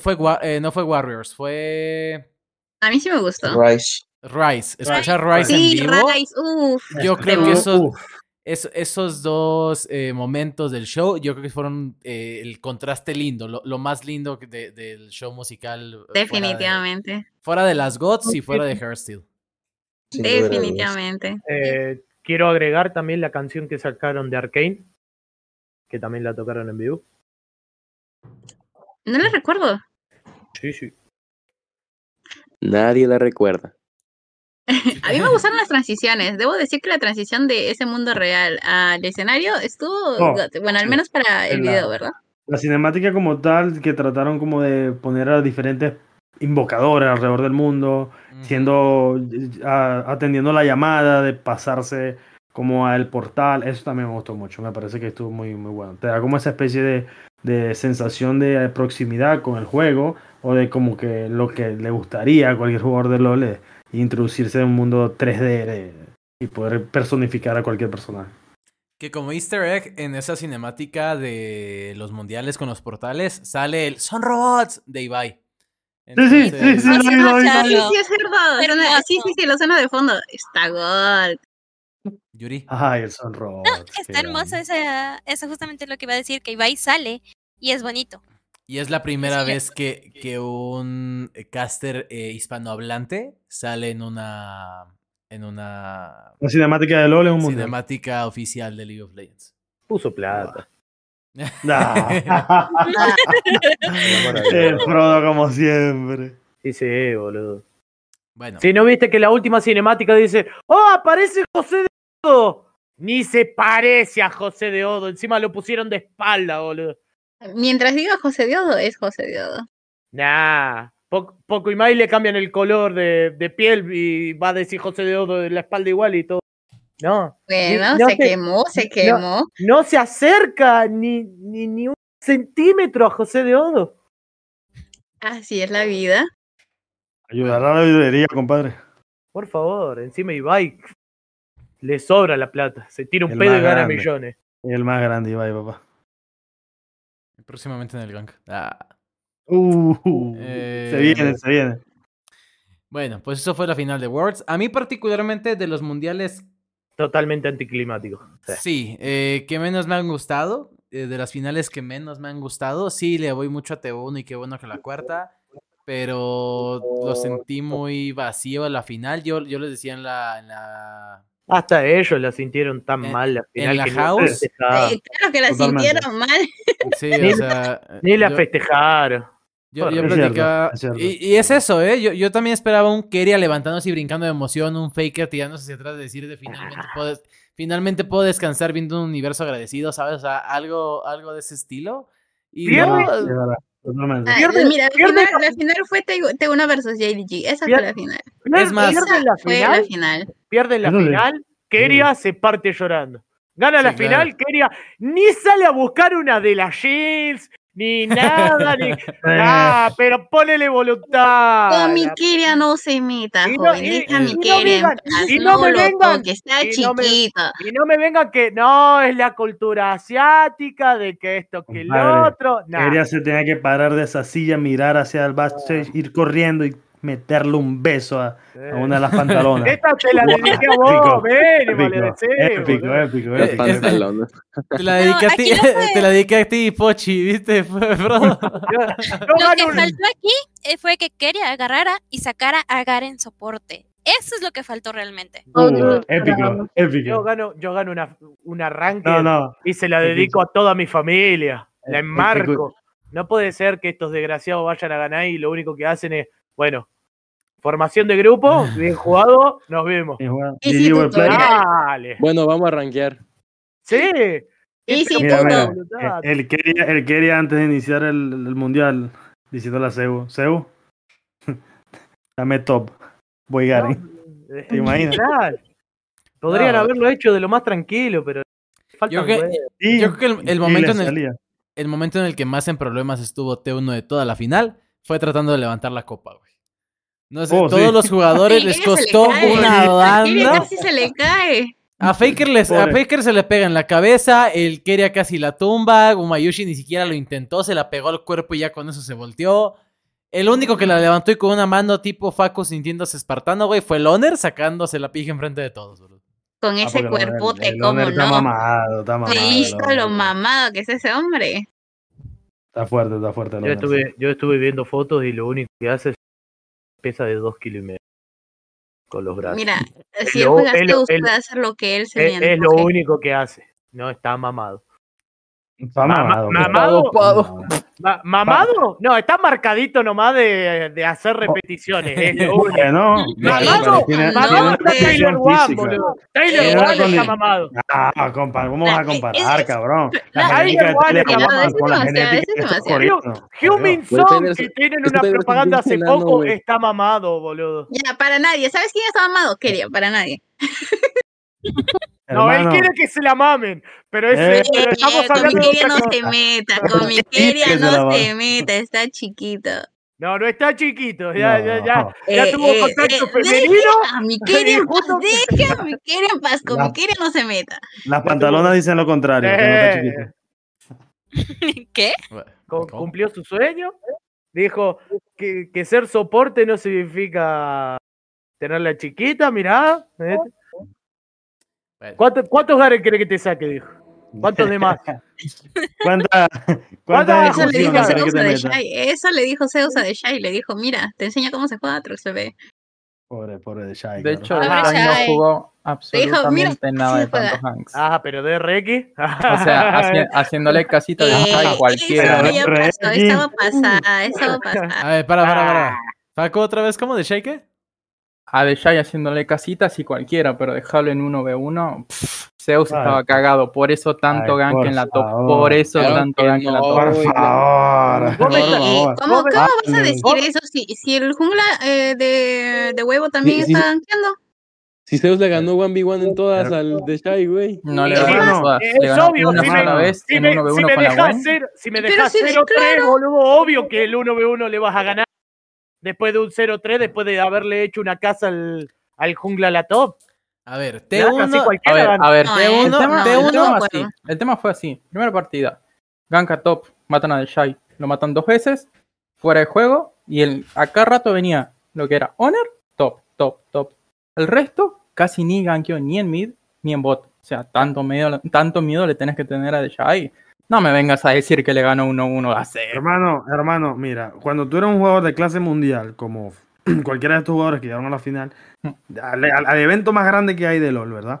fue eh, no fue Warriors, fue A mí sí me gustó. Rice. Rice. Escuchar Rice Sí, en vivo. Rice, uff. Yo creo Uf. que esos, Uf. Es- esos dos eh, momentos del show, yo creo que fueron eh, el contraste lindo, lo, lo más lindo de- del show musical. fuera de- Definitivamente. Fuera de, las Gods y fuera de Hairstyle. Definitivamente. Eh, quiero agregar también la canción que sacaron de Arkane, que también la tocaron en vivo. No le recuerdo. Sí, sí. Nadie la recuerda. A mí me gustaron las transiciones. Debo decir que la transición de ese mundo real al escenario estuvo, Oh, bueno, al menos para el la- video, ¿verdad? La cinemática como tal, que trataron como de poner a diferentes invocadores alrededor del mundo, siendo a- atendiendo la llamada, de pasarse como al portal, eso también me gustó mucho, me parece que estuvo muy muy bueno. Te da como esa especie de, de sensación de proximidad con el juego o de como que lo que le gustaría a cualquier jugador de LoL es introducirse en un mundo 3D de- y poder personificar a cualquier personaje. Que como easter egg en esa cinemática de los mundiales con los portales sale el Son Robots de Ibai. Sí, sí, sí, sí, No vi. Sí, Charlo. sí, es verdad. Suena- Sí, sí, sí, lo suena de fondo. Está God. Yuri. Ay, el Son Robots, Está hermoso esa, eso justamente lo que iba a decir, que Ibai sale y es bonito. Y es la primera Sí, vez que, que un caster eh, hispanohablante sale en una en una La cinemática de LoL es un mundial. cinemática oficial de League of Legends. Puso plata. Nah. el Frodo como siempre. Sí, sí, boludo. Bueno, Si no viste que la última cinemática dice, ¡Oh, aparece José de Odo! Ni se parece a José de Odo. Encima lo pusieron de espalda, boludo. Mientras diga José Diodo, es José Diodo. Nah. Poco, poco y más y le cambian el color de, de piel y va a decir José de Odo de la espalda igual y todo. No. Bueno, no se quemó, se quemó. No se acerca ni, ni, ni un centímetro a José de Odo. Así es la vida. Ayudará a la librería, compadre. Por favor, encima Ibai le sobra la plata. Se tira un El pedo y gana grande. millones. El más grande, Ibai, papá. Próximamente en el gang. Ah. Uh, Eh, se viene, se viene. Bueno, pues eso fue la final de Worlds. A mí particularmente de los mundiales, Totalmente anticlimático. Sí, eh, que menos me han gustado, eh, de las finales que menos me han gustado, sí, le voy mucho a T1 y qué bueno que la cuarta, pero lo sentí muy vacío a la final. Yo, yo les decía en la, en la, Hasta ellos la sintieron tan En- mal la final. en la que ni house. Eh, claro que la totalmente. sintieron mal. sí, Ni o sea, Ni la yo- festejaron. Yo, yo Es cierto, platicaba- es. Y, y es eso, ¿eh? Yo, yo también esperaba un Keria levantándose y brincando de emoción, un Faker tirándose hacia atrás, de decir de finalmente puedo, finalmente puedo descansar viendo un universo agradecido, ¿sabes? O sea, algo, algo de ese estilo. Y no, Es verdad, totalmente. Ah, Pierde- mira, la pierde- final, la final fue T- T1 versus JDG. Esa Pierde- fue la final. Es más- pierden la Fue final. la final. Pierden la final. Keria se parte llorando. Gana Sí, la claro. final, Keria ni sale a buscar una de las Shields, ni nada, ni. Ah, pero ponele voluntad. Con mi Kiria no se meta, Y no- joven. y- Deja a mi y no Kiria en vengan- paz. y no me vengan- toques, está y no me- chiquito. Y no me vengan que no, es la cultura asiática, de que esto, que el Compadre, otro. Nah. Keria se tenía que parar de esa silla, mirar hacia el backstage, ir corriendo y meterle un beso a, a una de las pantalonas. Esta te la dediqué a vos, Épico, ven, vale, épico, épico, épico, Eh, épico, épico. Te la dediqué a ti, fue- te la dediqué a ti, Pochi, ¿viste, Lo que faltó aquí eh, fue que Keria agarrara y sacara a Gar en soporte. Eso es lo que faltó realmente. Uh, épico, Yo épico. gano, yo gano una, un arranque No, no. y se la Épico. dedico a toda mi familia. La Eh, enmarco. No puede ser que estos desgraciados vayan a ganar y lo único que hacen es, bueno, formación de grupo, bien jugado, nos vemos. Y juega- Y GG sí, well played. tutorial. Dale. Bueno, vamos a rankear. Sí. Easy, Mira, mira, él quería, él quería antes de iniciar el, el mundial, diciendo a Seu, Seu, dame top, voy Gary. Eh, ¿Te imaginas? claro. Podrían No. haberlo hecho de lo más tranquilo, pero falta Yo creo que- huevos. Y- Yo creo que el, momento en el, el momento en el que más en problemas estuvo T1 de toda la final fue tratando de levantar la copa, güey. No sé, Oh, todos sí. los jugadores les Kiria se le costó cae. una banda. casi se le cae. A Faker, les, a. Faker se le pega en la cabeza, el Keria casi la tumba, Gumayushi ni siquiera lo intentó, se la pegó al cuerpo y ya con eso se volteó. El único que la levantó y con una mano tipo Facu sintiéndose espartano, güey, fue el Honor sacándose la pija enfrente de todos, bro. Con Ah, ese cuerpote, el ¿cómo Honor Está no? mamado, está mamado. Sí, lo mamado que es ese hombre. Está fuerte, está fuerte. Yo estuve, yo estuve viendo fotos y lo único que hace es pesa de dos kilos y medio con los brazos. Mira, Es si él lo- juega puede hacer lo que él se es, es lo único que hace. No está mamado. Está Ma- mamado. ma- bro. mamado. Ma- ¿Mamado? No, está marcadito nomás de, de hacer repeticiones. Es lo único. Bueno, Mamado, tiene- mamado tiene está eh, One, física. boludo. Una One está mamado. Ah, compa, ¿cómo vas a comparar, es- cabrón? La One Tyler está mamado. con la genética. Human Song, que tienen una propaganda hace poco, está mamado, boludo. Ya, para nadie. ¿Sabes quién está mamado? Quería, para nadie. No, él quiere que se la mamen, pero, es, Eh, pero estamos con hablando de otra no cosa. se meta, con la no se meta, está chiquito. No, no está chiquito, ya, ya, ya. No. Ya Eh, tuvo eh, contacto eh, femenino. A Miqueria en paz, Justo- deja a Miqueria en paz, con Miqueria no se meta. Las pantalonas dicen lo contrario. que no está Eh, chiquito. ¿Qué? Cumplió su sueño. Dijo que, que ser soporte no significa tenerla chiquita, mirá. ¿eh? Bueno. ¿Cuánto- ¿Cuántos gares cree que te saque? Dijo. ¿Cuántos de más? ¿Cuánta, ¿Cuántas cuánta Eso le dijo Zeus querés que Zeus te a de? Shai. Eso le dijo Zeus a de Shai. Le dijo, mira, te enseño cómo se juega Trox bebé. Pobre, pobre de Shai. De claro. hecho, Pobre Shai no Shai. jugó absolutamente nada así de tanto Hanks. Ah, pero de RX. O sea, haci- haciéndole casita de Eh, Shai a cualquiera. Eso ya pasó, eso va a pasar, eso va a A pasar. ver, para, para, Ah. para. Facu, otra vez, ¿cómo? ¿De Shake? A de Shai haciéndole casitas y cualquiera, pero dejarlo en 1v1, pff, Zeus Ay. estaba cagado. Por eso tanto Ay, gank en la top. favor. Por eso Claro tanto gank en la no, top. Por favor. Por favor. ¿Cómo, cómo vas a decir eso si, si el jungla eh, de, de huevo también Sí, sí. está gankeando? Si Zeus le ganó 1v1 en todas al de Shai, güey. No le ganó todas. Es Le ganó obvio, una si sola me- vez Si en me, 1v1 si me con la dejas Gwen. cero- si me dejas si- 0-3, claro. boludo, obvio que el 1v1 le vas a ganar. Después de un 0-3, después de haberle hecho una casa al, al jungla a la top. A ver, Ya, casi T1. A ver, a ver, No, el eh, tema, no, así. El tema fue así. Primera partida. Ganka top, matan a Shai. Lo matan dos veces. Fuera de juego. Y el, acá rato venía lo que era Honor, top, top, top. El resto casi ni gankeó ni en mid ni en bot. O sea, tanto miedo, tanto miedo le tenés que tener a Shai. No me vengas a decir que le ganó 1-1 a cero. Hermano, hermano, mira, cuando tú eres un jugador de clase mundial, como cualquiera de estos jugadores que llegaron a la final, al, al- al evento más grande que hay de LOL, ¿verdad?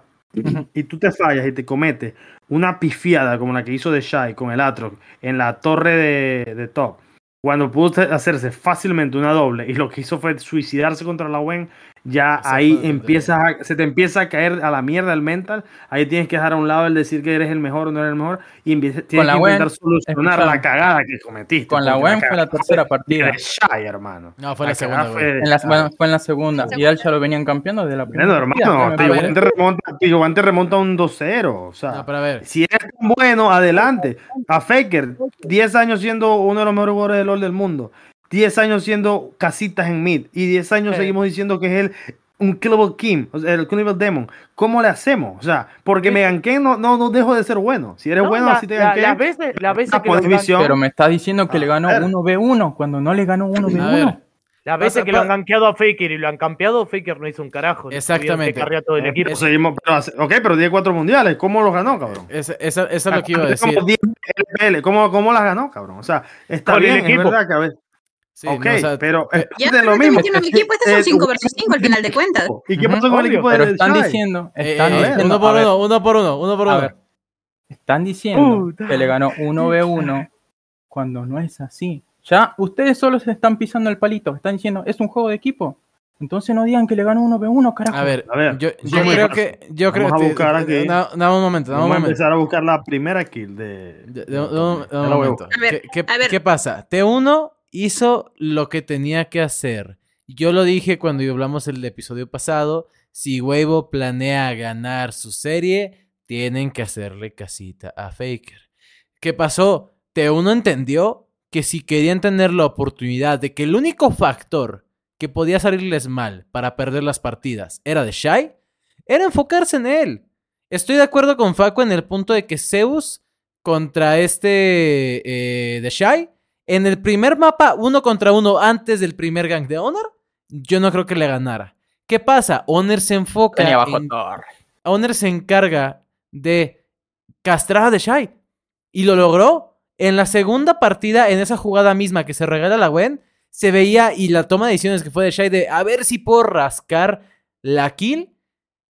Y tú te fallas y te cometes una pifiada como la que hizo de Shai con el Atrox en la torre de, de top, cuando pudo hacerse fácilmente una doble y lo que hizo fue suicidarse contra la Gwen ya ahí la empiezas a- se te empieza a caer a la mierda el mental. Ahí tienes que dejar a un lado el decir que eres el mejor o no eres el mejor y empieza- tienes la que intentar solucionar escuchame. la cagada que cometiste. Con la WEN fue la tercera partida. Shy, hermano. No, fue la cagada segunda, fue En la, Shy. bueno, fue en la segunda. Y ya lo venían campeando de la Bueno, primera. hermano. Tigo ver. Wan te remonta, Wan te remonta un 2-0. O sea, No, ver. si eres tan bueno, adelante. A Faker, 10 años siendo uno de los mejores jugadores del LoL del mundo. 10 años siendo casitas en mid. Y 10 años Sí. seguimos diciendo que es el un killable Kim, o sea, el killable Demon. ¿Cómo le hacemos? O sea, porque me ganqué, no, no, no dejo de ser bueno. Si eres No, bueno, la- así te la- ganqué. las veces, las veces Ah, que han división. Pero me está diciendo que le ganó ver. 1v1 cuando no le ganó A ver. 1v1. Las veces que lo han gankeado a Faker y lo han campeado, Faker no hizo un carajo. no Exactamente. que carrear todo el Eh, equipo. pero seguimos, pero ok, pero tiene cuatro mundiales. ¿Cómo los ganó, cabrón? Esa, esa- eso es lo que iba a decir. 10 LPL. ¿Cómo, ¿Cómo las ganó, cabrón? O sea, está Con el bien, es equipo. verdad que a veces. Sí, ok, no, o sea, pero eh, es Ya, de pero lo mismo. metieron un Es equipo, este son eh, 5 versus 5 al final de cuentas. ¿Y qué pasó con el equipo Pero de están Shai? diciendo, eh, están eh, diciendo, uno por a uno, uno por uno, uno por a uno. ver, están diciendo Puta. que le ganó 1v1 cuando no es así. Ya ustedes solo se están pisando el palito, están diciendo, es un juego de equipo. Entonces no digan que le ganó 1v1, carajo. A ver, A ver, yo, yo ¿cómo creo que. Yo creo Vamos a que- buscar aquí. da- Dame un momento, dame un Vamos a momento. empezar a buscar la primera kill de. De- de- de- de un- un- un a momento. buscar. A ver, ¿Qué, qué- a ver. qué pasa? T1 hizo lo que tenía que hacer. Yo lo dije cuando hablamos el episodio pasado. Si Weibo planea ganar su serie, tienen que hacerle casita a Faker. ¿Qué pasó? T1 entendió que si querían tener la oportunidad de que el único factor que podía salirles mal para perder las partidas era de Shy, era enfocarse en él. Estoy de acuerdo con Faco en el punto de que Zeus contra este eh, de Shy, en el primer mapa uno contra uno antes del primer gank de Honor, yo no creo que le ganara. ¿Qué pasa? Honor se enfoca Tenía bajo en-. Honor se encarga de castrar a The Shy. Y lo logró. En la segunda partida, en esa jugada misma que se regala la Gwen, se veía y la toma de decisiones que fue de Shy de a ver si puedo rascar la kill.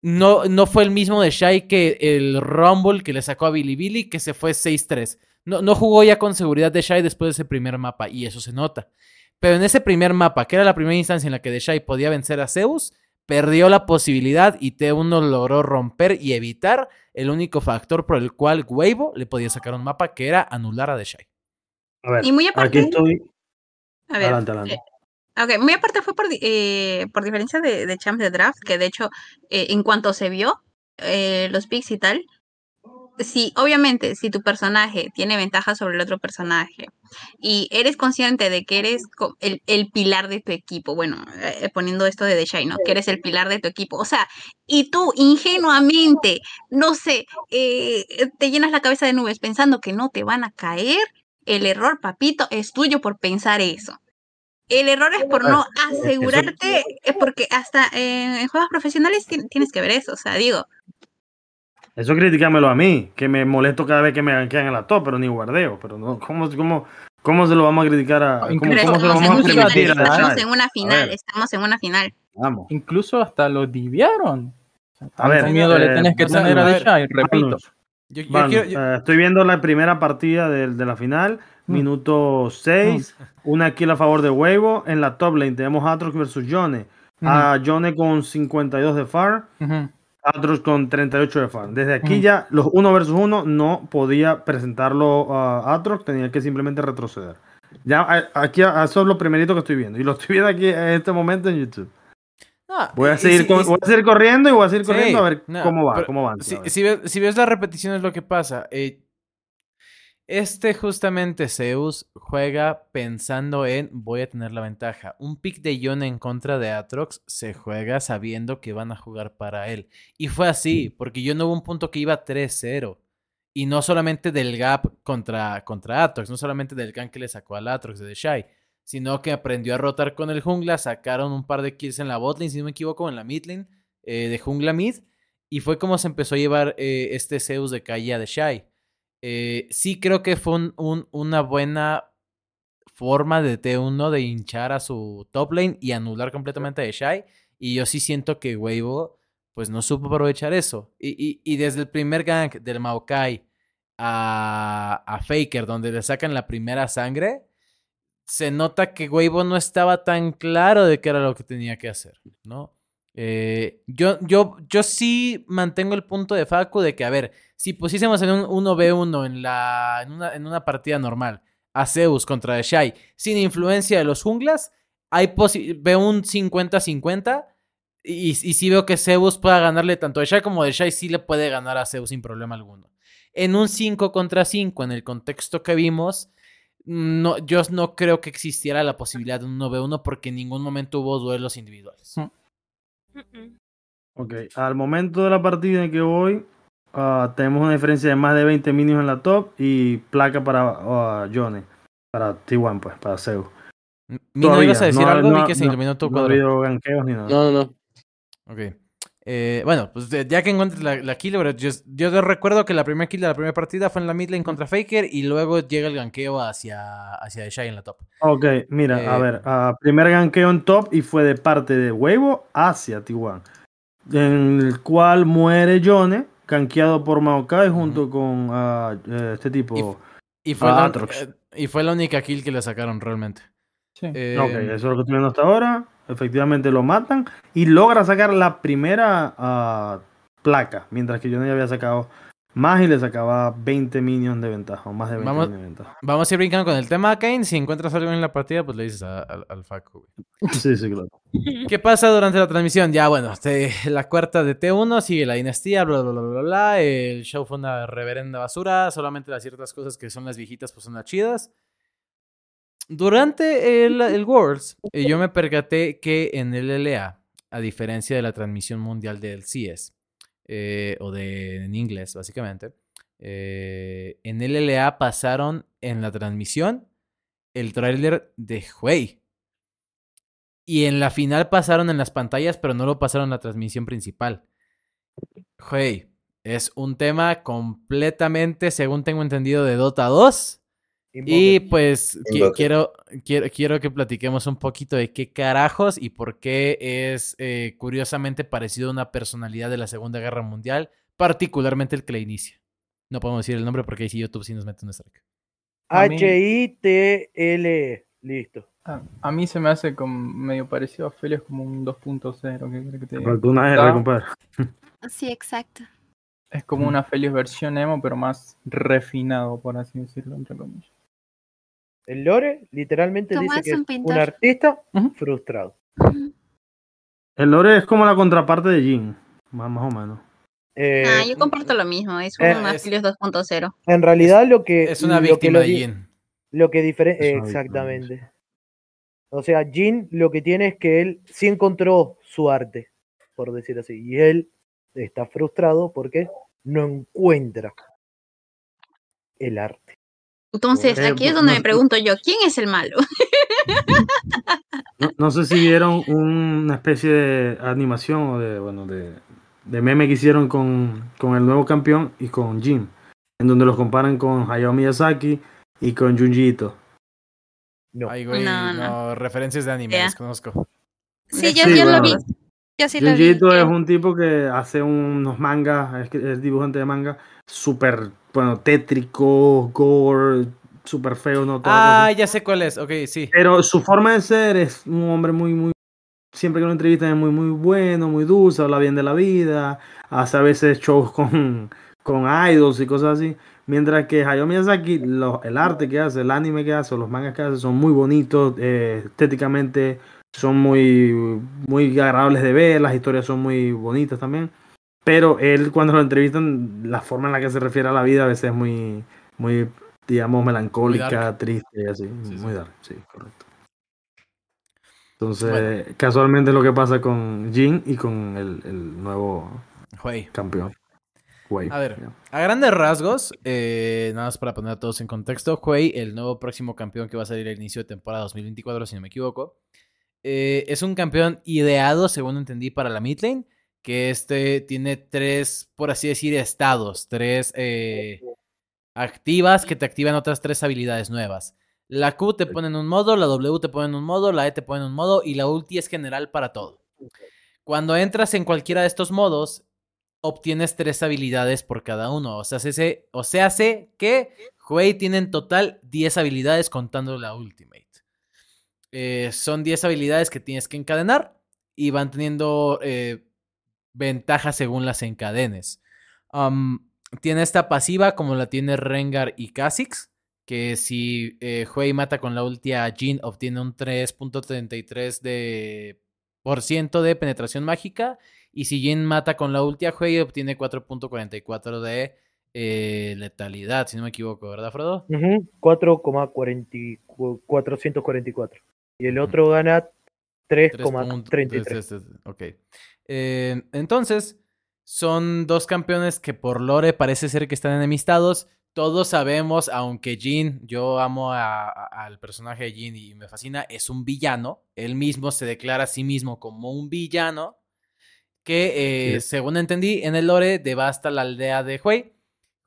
No, no fue el mismo de Shy que el Rumble que le sacó a Billy Billy, que se fue 6-3. No, no jugó ya con seguridad de Shy después de ese primer mapa, y eso se nota. Pero en ese primer mapa, que era la primera instancia en la que The Shy podía vencer a Zeus, perdió la posibilidad y T1 logró romper y evitar el único factor por el cual Weibo le podía sacar un mapa, que era anular a The Shy. A ver, Y muy aquí estoy. a ver, Adelante, adelante. eh, ok, muy aparte fue por, eh, por diferencia de, de Champs de Draft, que de hecho, eh, en cuanto se vio eh, los picks y tal, sí, obviamente, si tu personaje tiene ventaja sobre el otro personaje y eres consciente de que eres el, el pilar de tu equipo, bueno, eh, poniendo esto de The Shy, ¿no? Que eres el pilar de tu equipo, o sea, y tú ingenuamente, no sé, eh, te llenas la cabeza de nubes pensando que no te van a caer, el error, papito, es tuyo por pensar eso. El error es por no asegurarte, porque hasta en, juegos profesionales ti- tienes que ver eso, o sea, digo, Eso criticámelo a mí, que me molesto cada vez que me ganquean en la top, pero ni guardeo. Pero no, ¿cómo, cómo, cómo se lo vamos a criticar a. ¿Cómo, Incluso- pero cómo se lo estamos en vamos a final, a estamos en una final, estamos en una final. Vamos. Incluso hasta lo diviaron. A ver, miedo le eh, tenés que tener a a ver, Deshai, repito. Magnus, Yo, yo Magnus, quiero- yo- eh, estoy viendo la primera partida de, de la final, Mm. minuto 6, una kill a favor de Weibo. En la top lane tenemos Atrox versus Yone. A Yone con 52 de FAR, Ujú. Atrox con 38 de FAR. Desde aquí ya los 1 versus 1 no podía presentarlo a Atrox, tenía que simplemente retroceder. Ya a- aquí a- eso es lo primerito que estoy viendo. Y lo estoy viendo aquí en este momento en YouTube. No, Voy a seguir, si- con- y si- voy a seguir corriendo y voy a seguir Sí, corriendo a ver no, cómo va, pero cómo va. Si, si ves, si ves la repetición es lo que pasa. eh, este justamente Zeus juega pensando en voy a tener la ventaja. Un pick de Ion en contra de Atrox se juega sabiendo que van a jugar para él. Y fue así, porque yo no hubo un punto que iba 3-0. Y no solamente del gap contra, contra Atrox, no solamente del gank que le sacó al Atrox de The Shy, sino que aprendió a rotar con el jungla, sacaron un par de kills en la botlane, si no me equivoco, en la midlane eh, de jungla mid, y fue como se empezó a llevar eh, este Zeus de calle a The Shy. Eh, sí creo que fue un- un- una buena forma de T1 de hinchar a su top lane y anular completamente a Shy, y yo sí siento que Weibo pues no supo aprovechar eso. Y, y- y desde el primer gank del Maokai a, a Faker, donde le sacan la primera sangre, se nota que Weibo no estaba tan claro de qué era lo que tenía que hacer, ¿no? Eh, yo, yo, yo sí mantengo el punto de Facu de que, a ver, si pusiésemos en un 1v1 en, la, en, una, en una partida normal a Zeus contra Shy sin influencia de los junglas, hay veo un 50-50 y, y sí veo que Zeus pueda ganarle tanto a Shy como Shy sí le puede ganar a Zeus sin problema alguno. En un 5 contra 5, en el contexto que vimos, no, yo no creo que existiera la posibilidad de un 1v1 porque en ningún momento hubo duelos individuales. Mm. Mm-mm. Ok, al momento de la partida en que voy, ah, tenemos una diferencia de más de 20 minions en la top y placa para ah, Johnny, para T1, pues, para Zeus. Mino, ¿ibas a decir no algo? no Vi ha- que se no- iluminó tu No ha cuadro. habido ganqueos ni nada. No, no, no. Ok. Eh, bueno, pues ya que encuentres la, la kill, pero yo, yo te recuerdo que la primera kill de la primera partida fue en la mid lane contra Faker y luego llega el ganqueo hacia, hacia Shy en la top. Ok, mira, a Eh, ver, ah, primer ganqueo en top y fue de parte de Huevo hacia T1, en el cual muere Johnny, ganqueado por Maokai junto con ah, eh, este tipo. Y fue, Ah, la, Atrox. y fue la única kill que le sacaron realmente. Sí. Eh, Ok, eso es lo que estoy viendo hasta ahora. Efectivamente lo matan y logra sacar la primera ah, placa, mientras que Johnny había sacado más y le sacaba 20 minions de ventaja, o más de 20 Vamos- minions de ventaja. Vamos a ir brincando con el tema, Kane. Si encuentras algo en la partida, pues le dices a- al- al Facu. Sí, sí, claro. ¿Qué pasa durante la transmisión? Ya, bueno, este, la cuarta de T1 sigue la dinastía, bla, bla, bla, bla, bla. El show fue una reverenda basura. Solamente las ciertas cosas que son las viejitas, pues son las chidas. Durante el, el Worlds, eh, yo me percaté que en el LA, a diferencia de la transmisión mundial del CS, eh, o de en inglés, básicamente, eh, en el LA pasaron en la transmisión el tráiler de Huey. Y en la final pasaron en las pantallas, pero no lo pasaron en la transmisión principal. Hey, es un tema completamente, según tengo entendido, de Dota 2. Y pues quiero, quiero, quiero que platiquemos un poquito de qué carajos y por qué es eh, curiosamente parecido a una personalidad de la Segunda Guerra Mundial, particularmente el que la inicia. No podemos decir el nombre porque ahí sí YouTube sí nos mete un strike. H-I-T-L-E. Listo. A, a mí se me hace como medio parecido a Felios como un 2.0. ¿qué crees que te una R, Ah. compadre. Sí, exacto. Es como una Felios versión emo, pero más refinado, por así decirlo, entre comillas. El Lore literalmente ¿Cómo dice es que es un un pintor? artista frustrado. El lore es como la contraparte de Jin, más, más o menos. Eh, Ah, yo comparto lo mismo, es un eh, es- Aphelios 2.0. En realidad lo que Es una lo que víctima lo de Jin. Lo que diferencia. Es víctima, Exactamente. O sea, Jin lo que tiene es que él sí encontró su arte, por decir así. Y él está frustrado porque no encuentra el arte. Entonces, aquí es no- donde no- me pregunto yo, ¿quién es el malo? No, no sé si vieron una especie de animación o de, bueno, de, de meme que hicieron con, con el nuevo campeón y con Jin, en donde los comparan con Hayao Miyazaki y con Junji Ito. No. Ay, güey, No, no, no. referencias de anime, Ya. las conozco. Sí, yo, Sí, yo lo vi. Yo sí Junji. Ito es un tipo que hace unos mangas, es, es dibujante de manga, súper, bueno, tétrico, gore, súper feo, ¿no? Toda cosa. Ah, ya sé cuál es. Ok, sí. Pero su forma de ser es un hombre muy, muy. Siempre que lo entrevistan es muy, muy bueno, muy dulce, habla bien de la vida, hace a veces shows con, con idols y cosas así. Mientras que Hayao Miyazaki, lo- el arte que hace, el anime que hace, los mangas que hace son muy bonitos, eh, estéticamente son muy, muy agradables de ver, las historias son muy bonitas también. Pero él cuando lo entrevistan, la forma en la que se refiere a la vida a veces es muy, muy digamos, melancólica, dark. triste y así. Sí, sí. muy dark, sí, correcto. Entonces, casualmente es lo que pasa con Jin y con el, el nuevo campeón. Wei, A ver, a grandes rasgos, eh, nada más para poner a todos en contexto, Huey, el nuevo próximo campeón que va a salir al inicio de temporada 2024, si no me equivoco, eh, es un campeón ideado, según entendí, para la mid lane, que este tiene tres, por así decir, estados, tres eh, activas que te activan otras tres habilidades nuevas. La Q te pone en un modo, la W te pone en un modo, la E te pone en un modo y la ulti es general para todo. Cuando entras en cualquiera de estos modos, obtienes tres habilidades por cada uno. O sea, se, o sea, que Huey tiene en total 10 habilidades contando la Ultimate. Eh, son 10 habilidades que tienes que encadenar y van teniendo eh, ventajas según las encadenes. Tiene esta pasiva como la tiene Rengar y Kha'Zix, que si eh, mata con la ulti a Jin obtiene un 3.33 de por ciento de penetración mágica y si Jin mata con la ulti a Hui obtiene 4.44 de eh, letalidad, si no me equivoco, ¿verdad, Frodo? Ujú, 4,444. Y el otro gana 3,33. 3.33, Ok. Eh, entonces, son dos campeones que por lore parece ser que están enemistados. Todos sabemos, aunque Jin, yo amo a- a- al personaje de Jin y me fascina, es un villano. Él mismo se declara a sí mismo como un villano que, eh, según entendí, en el lore devasta la aldea de Hui.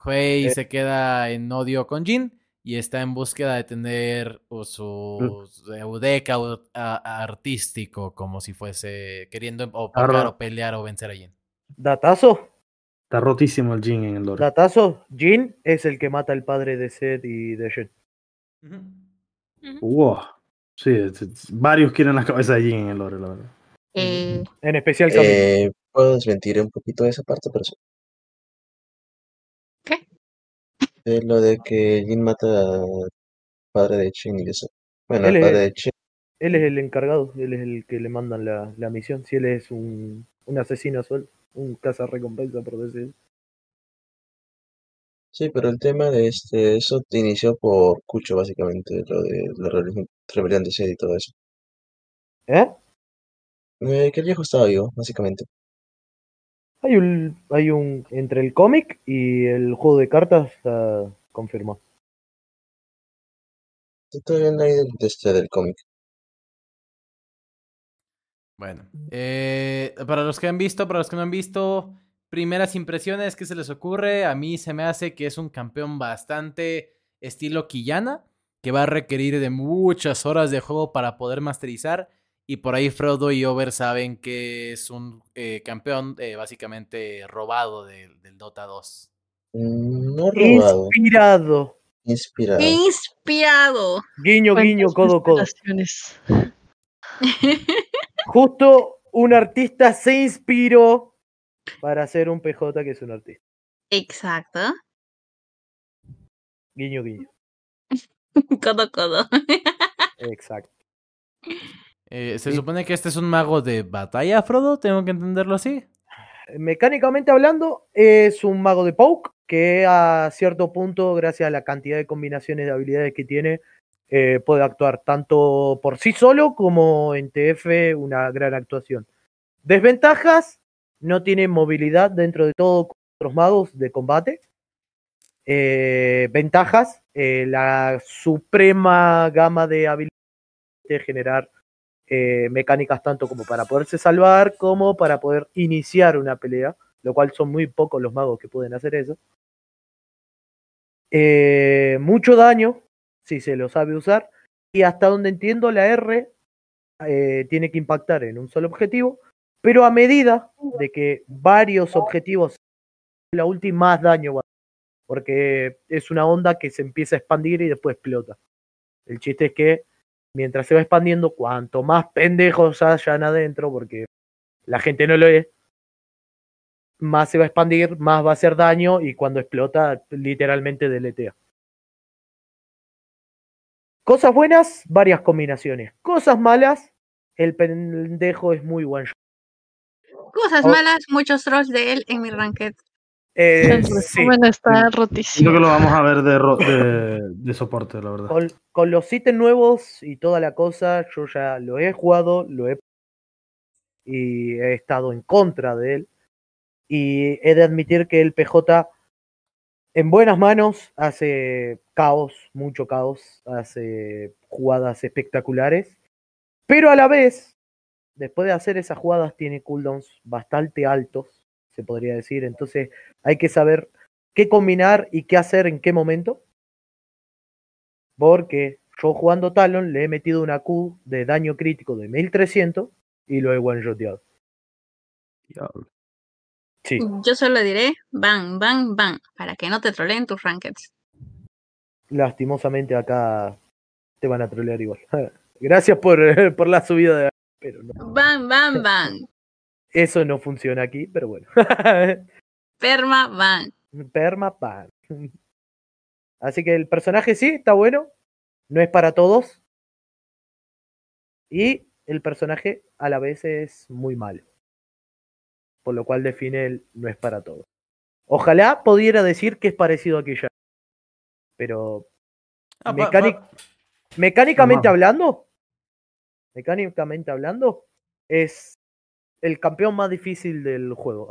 Hui Eh. se queda en odio con Jin y está en búsqueda de tener su eudeca artístico, como si fuese queriendo Claro. o pelear o vencer a Jin. Datazo, Está rotísimo el Jin en el lore. datazo. Jin es el que mata al padre de Seth y de Jet. Wow. Sí, es- es- varios quieren la cabeza de Jin en el lore, la verdad. Eh, En especial. Eh, puedo desmentir un poquito esa parte, pero sí. Es lo de que Jin mata al padre de Chin y eso. Bueno, Él al padre de Chin. Él es el encargado, él es el que le mandan la, la misión. Si él es un, un asesino suelto, un recompensa por decir. Sí, pero el tema de este, eso te inició por Cucho, básicamente, lo de la rebelión, rebelión de Sed y todo eso. ¿Eh? Eh, que el viejo estaba vivo, básicamente. Hay un, hay un. Entre el cómic y el juego de cartas está confirmado. Estoy viendo ahí del, de este, del cómic. Bueno, eh, para los que han visto, para los que no han visto, primeras impresiones, ¿qué se les ocurre? A mí se me hace que es un campeón bastante estilo Quillana, que va a requerir de muchas horas de juego para poder masterizar. Y por ahí Frodo y Over saben que es un eh, campeón eh, básicamente robado del, del Dota 2. Mm, No robado, Inspirado. inspirado. inspirado. Guiño, guiño, ¿Cuántas codo, codo. Justo un artista se inspiró para hacer un PJ que es un artista. Exacto. Guiño, guiño. Codo, codo. Exacto. Eh, ¿Se Sí. supone que este es un mago de batalla, Frodo? ¿Tengo que entenderlo así? Mecánicamente hablando, es un mago de Poke que a cierto punto, gracias a la cantidad de combinaciones de habilidades que tiene, eh, puede actuar tanto por sí solo como en TF, una gran actuación. Desventajas, no tiene movilidad dentro de todo con otros magos de combate. Eh, ventajas, eh, la suprema gama de habilidades de generar eh, mecánicas tanto como para poderse salvar como para poder iniciar una pelea, lo cual son muy pocos los magos que pueden hacer eso. Eh, mucho daño, si se lo sabe usar, y hasta donde entiendo la R eh, tiene que impactar en un solo objetivo, pero a medida de que varios objetivos, la última más daño porque es una onda que se empieza a expandir y después explota. El chiste es que mientras se va expandiendo, cuanto más pendejos hayan adentro, porque la gente no lo es, más se va a expandir, más va a hacer daño y cuando explota, literalmente deletea. Cosas buenas, varias combinaciones. Cosas malas, el pendejo es muy shot. Cosas Oh. malas, muchos trolls de él en mi ranked. Eh, sí, resumen, está rotísimo. que lo vamos a ver de, ro- de, de soporte, la verdad. con, con los ítems nuevos y toda la cosa, yo ya lo he jugado, lo he y he estado en contra de él. Y he de admitir que el PJ en buenas manos hace caos, mucho caos, hace jugadas espectaculares, pero a la vez, después de hacer esas jugadas, tiene cooldowns bastante altos, se podría decir. Entonces hay que saber qué combinar y qué hacer en qué momento. Porque yo jugando Talon le he metido una Q de daño crítico de 1300 y lo he one-shoteado. Diablo. Sí. Yo solo diré bang, bang, bang, para que no te troleen tus rankeds. lastimosamente acá te van a trolear igual. Gracias por, por la subida de pero no. Bang, bang, bang. Eso no funciona aquí, pero bueno. Perma, bang. Perma pan. Así que el personaje sí, está bueno. No es para todos. Y el personaje a la vez es muy malo. Por lo cual define el no es para todos. Ojalá pudiera decir que es parecido a Quilla. Pero Ah, pa- mecánic- pa- mecánicamente hablando, mecánicamente hablando, es el campeón más difícil del juego.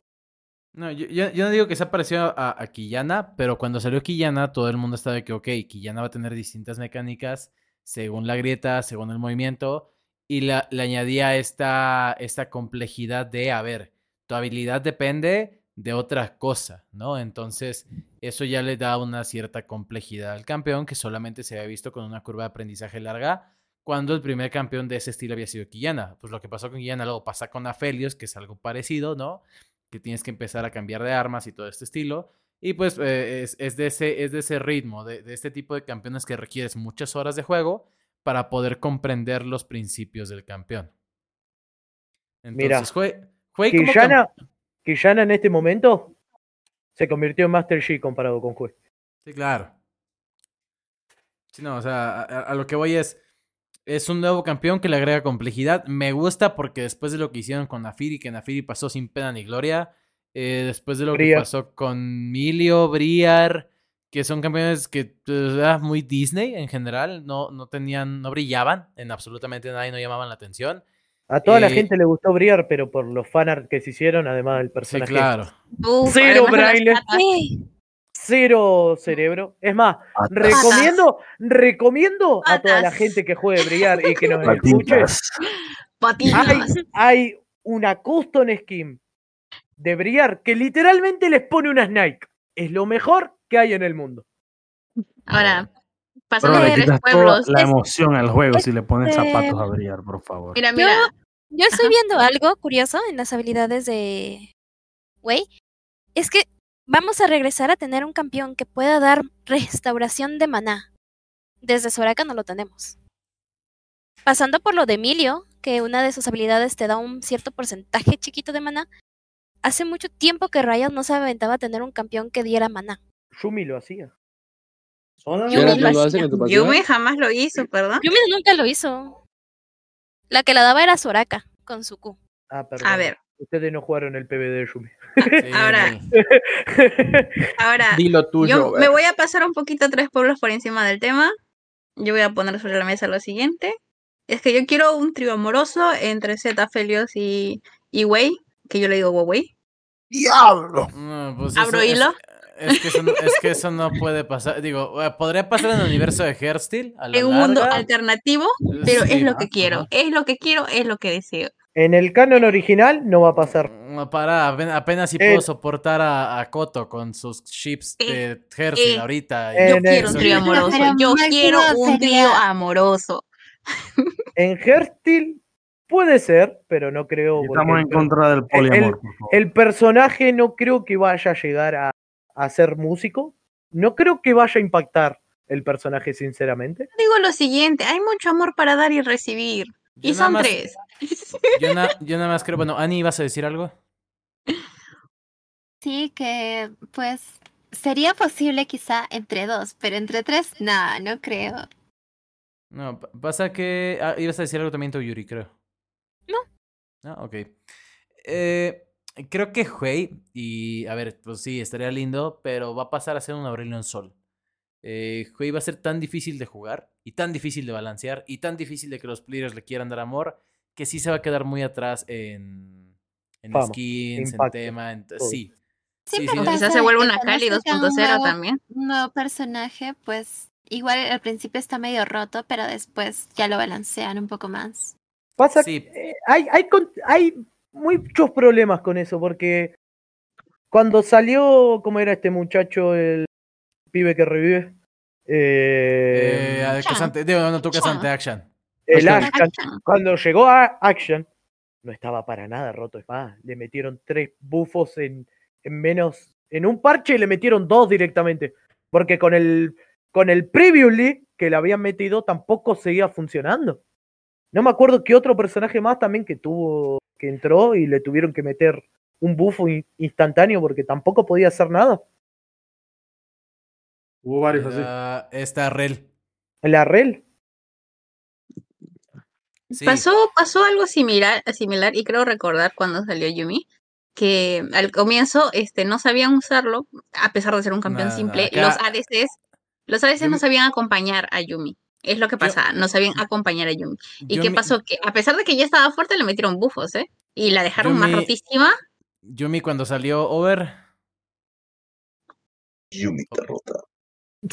No, yo, no digo que sea parecido a, a Quillana, pero cuando salió Quillana, todo el mundo estaba de que, ok, Quillana va a tener distintas mecánicas según la grieta, según el movimiento, y le añadía esta, esta complejidad de, a ver, tu habilidad depende de otra cosa, ¿no? Entonces, eso ya le da una cierta complejidad al campeón que solamente se había visto con una curva de aprendizaje larga cuando el primer campeón de ese estilo había sido Quillana. Pues lo que pasó con Quillana luego pasa con Aphelios, que es algo parecido, ¿no? que tienes que empezar a cambiar de armas y todo este estilo. Y pues eh, es, es de ese, es de ese ritmo, de, de este tipo de campeones que requieres muchas horas de juego para poder comprender los principios del campeón. Mira, Entonces, jue- como cam- Quillana, Quillana en este momento se convirtió en Master G comparado con Jue. Sí, claro. Sí, no, o sea, a lo que voy es. Es un nuevo campeón que le agrega complejidad. Me gusta porque después de lo que hicieron con Nafiri, que Nafiri pasó sin pena ni gloria. eh, después de lo que Briar. pasó con Milio, Briar, que son campeones que pues, era muy Disney en general. No, no tenían, no brillaban en absolutamente nada y no llamaban la atención. A toda la Eh, gente le gustó brillar, pero por los fanart que se hicieron, además del Sí, personaje. claro. Uf, Cero braille. Sí. Cero cerebro. Es más, Patas. recomiendo, recomiendo a toda la gente que juegue brillar y que nos escuche. Patitas. Hay, hay una custom skin de brillar que literalmente les pone unas Nike. Es lo mejor que hay en el mundo. Ahora, pasando de tres toda pueblos. la es- emoción al juego si le pones Este- zapatos a brillar, por favor. Mira, Yo, mira. yo estoy viendo algo curioso en las habilidades de Wei. Es que vamos a regresar a tener un campeón que pueda dar restauración de maná. Desde Soraka no lo tenemos. Pasando por lo de Emilio, que una de sus habilidades te da un cierto porcentaje chiquito de maná. Hace mucho tiempo que Riot no se aventaba a tener un campeón que diera maná. Yumi lo hacía. ¿Y ahora tú lo partida? Yumi jamás lo hizo, perdón. Yumi nunca lo hizo. La que la daba era Soraka, con su Q. Ah, perdón. A ver, Ustedes no jugaron el PB de Yumi. Sí, Ahora, ahora, Dilo tuyo. yo me voy a pasar un poquito tres pueblos por encima del tema. Yo voy a poner sobre la mesa lo siguiente. Es que yo quiero un trío amoroso entre Zeta, Felios y, y Wei, que yo le digo Wei. ¡Diablo! No, pues ¿Abro eso- hilo? Es, que eso, no- es que eso no puede pasar. Digo, eh, podría pasar en el universo de la En un mundo alternativo, pero Sí, es lo ¿no? que quiero. Es lo que quiero, es lo que deseo. En el canon original no va a pasar. No, para, apenas, apenas si Eh. puedo soportar a, a Koto con sus chips de Hearthstone eh, ahorita. Yo quiero el- un trío amoroso. Yo quiero un trío amoroso. En Hearthstone puede ser, pero no creo. Estamos el en contra del poliamor, por favor. El personaje no creo que vaya a llegar a, a ser músico. No creo que vaya a impactar el personaje, sinceramente. Digo lo siguiente, hay mucho amor para dar y recibir. Yo Y son más- tres. Yo, na- yo nada más creo. Bueno, Ani, ¿ibas a decir algo? Sí, que pues sería posible quizá entre dos, pero entre tres, no, no creo. No, pa- pasa que. ah, ibas a decir algo también tú, Yuri, creo. No. Ah, ok. Eh, creo que Huey, y a ver, pues sí, estaría lindo, pero va a pasar a ser un Aurelion Sol. Eh, va a ser tan difícil de jugar, y tan difícil de balancear, y tan difícil de que los players le quieran dar amor, que sí se va a quedar muy atrás en, skins, impacto, en tema, en- sí. Sí, Sí, pero sí. pasa Quizás se vuelve una un 2.0 nuevo- también. Un nuevo personaje, pues igual al principio está medio roto, pero después ya lo balancean un poco más. Pasa Sí. que eh, hay, hay, con- hay muchos problemas con eso, porque cuando salió, ¿cómo era este muchacho, el pibe que revive? Eh, Eh. Casante- digo, no. Casante Action. el Action. Cuando llegó a Action, no estaba para nada roto. Es más, le metieron tres bufos en, en menos. En un parche le metieron dos directamente. Porque con el, con el Previously que le habían metido tampoco seguía funcionando. No me acuerdo qué otro personaje más también que tuvo, que entró y le tuvieron que meter un bufo in- instantáneo porque tampoco podía hacer nada. Hubo varios así. Esta Rel. La Rel. Sí. Pasó, pasó algo similar, similar y creo recordar cuando salió Yumi, que al comienzo este, no sabían usarlo, a pesar de ser un campeón Nada, simple. acá- Los ADCs, los ADCs no sabían acompañar a Yumi. Es lo que pasaba, no sabían acompañar a Yumi. ¿Y qué pasó? Que a pesar de que ya estaba fuerte, le metieron bufos, ¿eh? Y la dejaron más rotísima. Yumi cuando salió Over. Yumi está rota.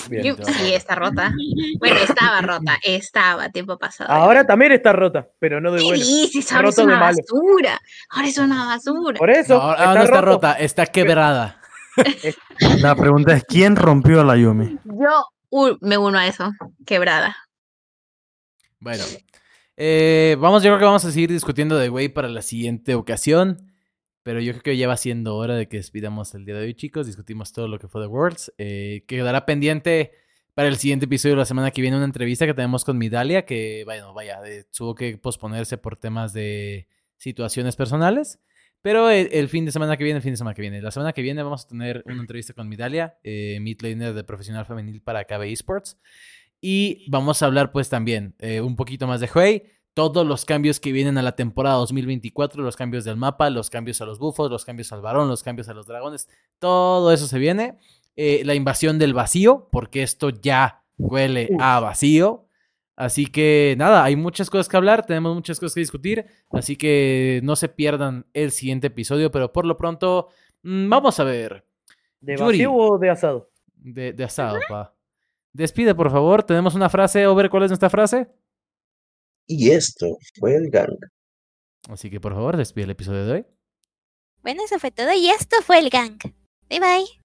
Bien. Sí, está rota. Bueno, estaba rota, estaba tiempo pasado. Ahora también está rota, pero no de ¿Qué buena. dices? Ahora es Roto de una basura. Ahora es una basura. Por eso. No, ahora no está rota, está quebrada. La pregunta es: ¿quién rompió a la Yumi? Yo uh, me uno a eso. Quebrada. Bueno, eh, vamos, yo creo que vamos a seguir discutiendo de Way para la siguiente ocasión. Pero yo creo que ya va siendo hora de que despidamos el día de hoy, chicos. Discutimos todo lo que fue The Worlds. Eh, quedará pendiente para el siguiente episodio de la semana que viene una entrevista que tenemos con Midalia, que, bueno, vaya, eh, tuvo que posponerse por temas de situaciones personales. Pero el, fin de semana que viene, el fin de semana que viene. La semana que viene vamos a tener una entrevista con Midalia, eh, mid de profesional femenil para KB Esports. Y vamos a hablar pues también eh, un poquito más de Huey, todos los cambios que vienen a la temporada 2024, los cambios del mapa, los cambios a los bufos, los cambios al varón, los cambios a los dragones, todo eso se viene. Eh, la invasión del vacío, porque esto ya huele a vacío. Así que nada, hay muchas cosas que hablar, tenemos muchas cosas que discutir, así que no se pierdan el siguiente episodio, pero por lo pronto mm, vamos a ver. ¿De Yuri. vacío o de asado? De, de asado, pa. Despide, por favor. Tenemos una frase. Over, ¿cuál es nuestra frase? Y esto fue el gang. Así que, por favor, despide el episodio de hoy. Bueno, eso fue todo y esto fue el gang. Bye bye.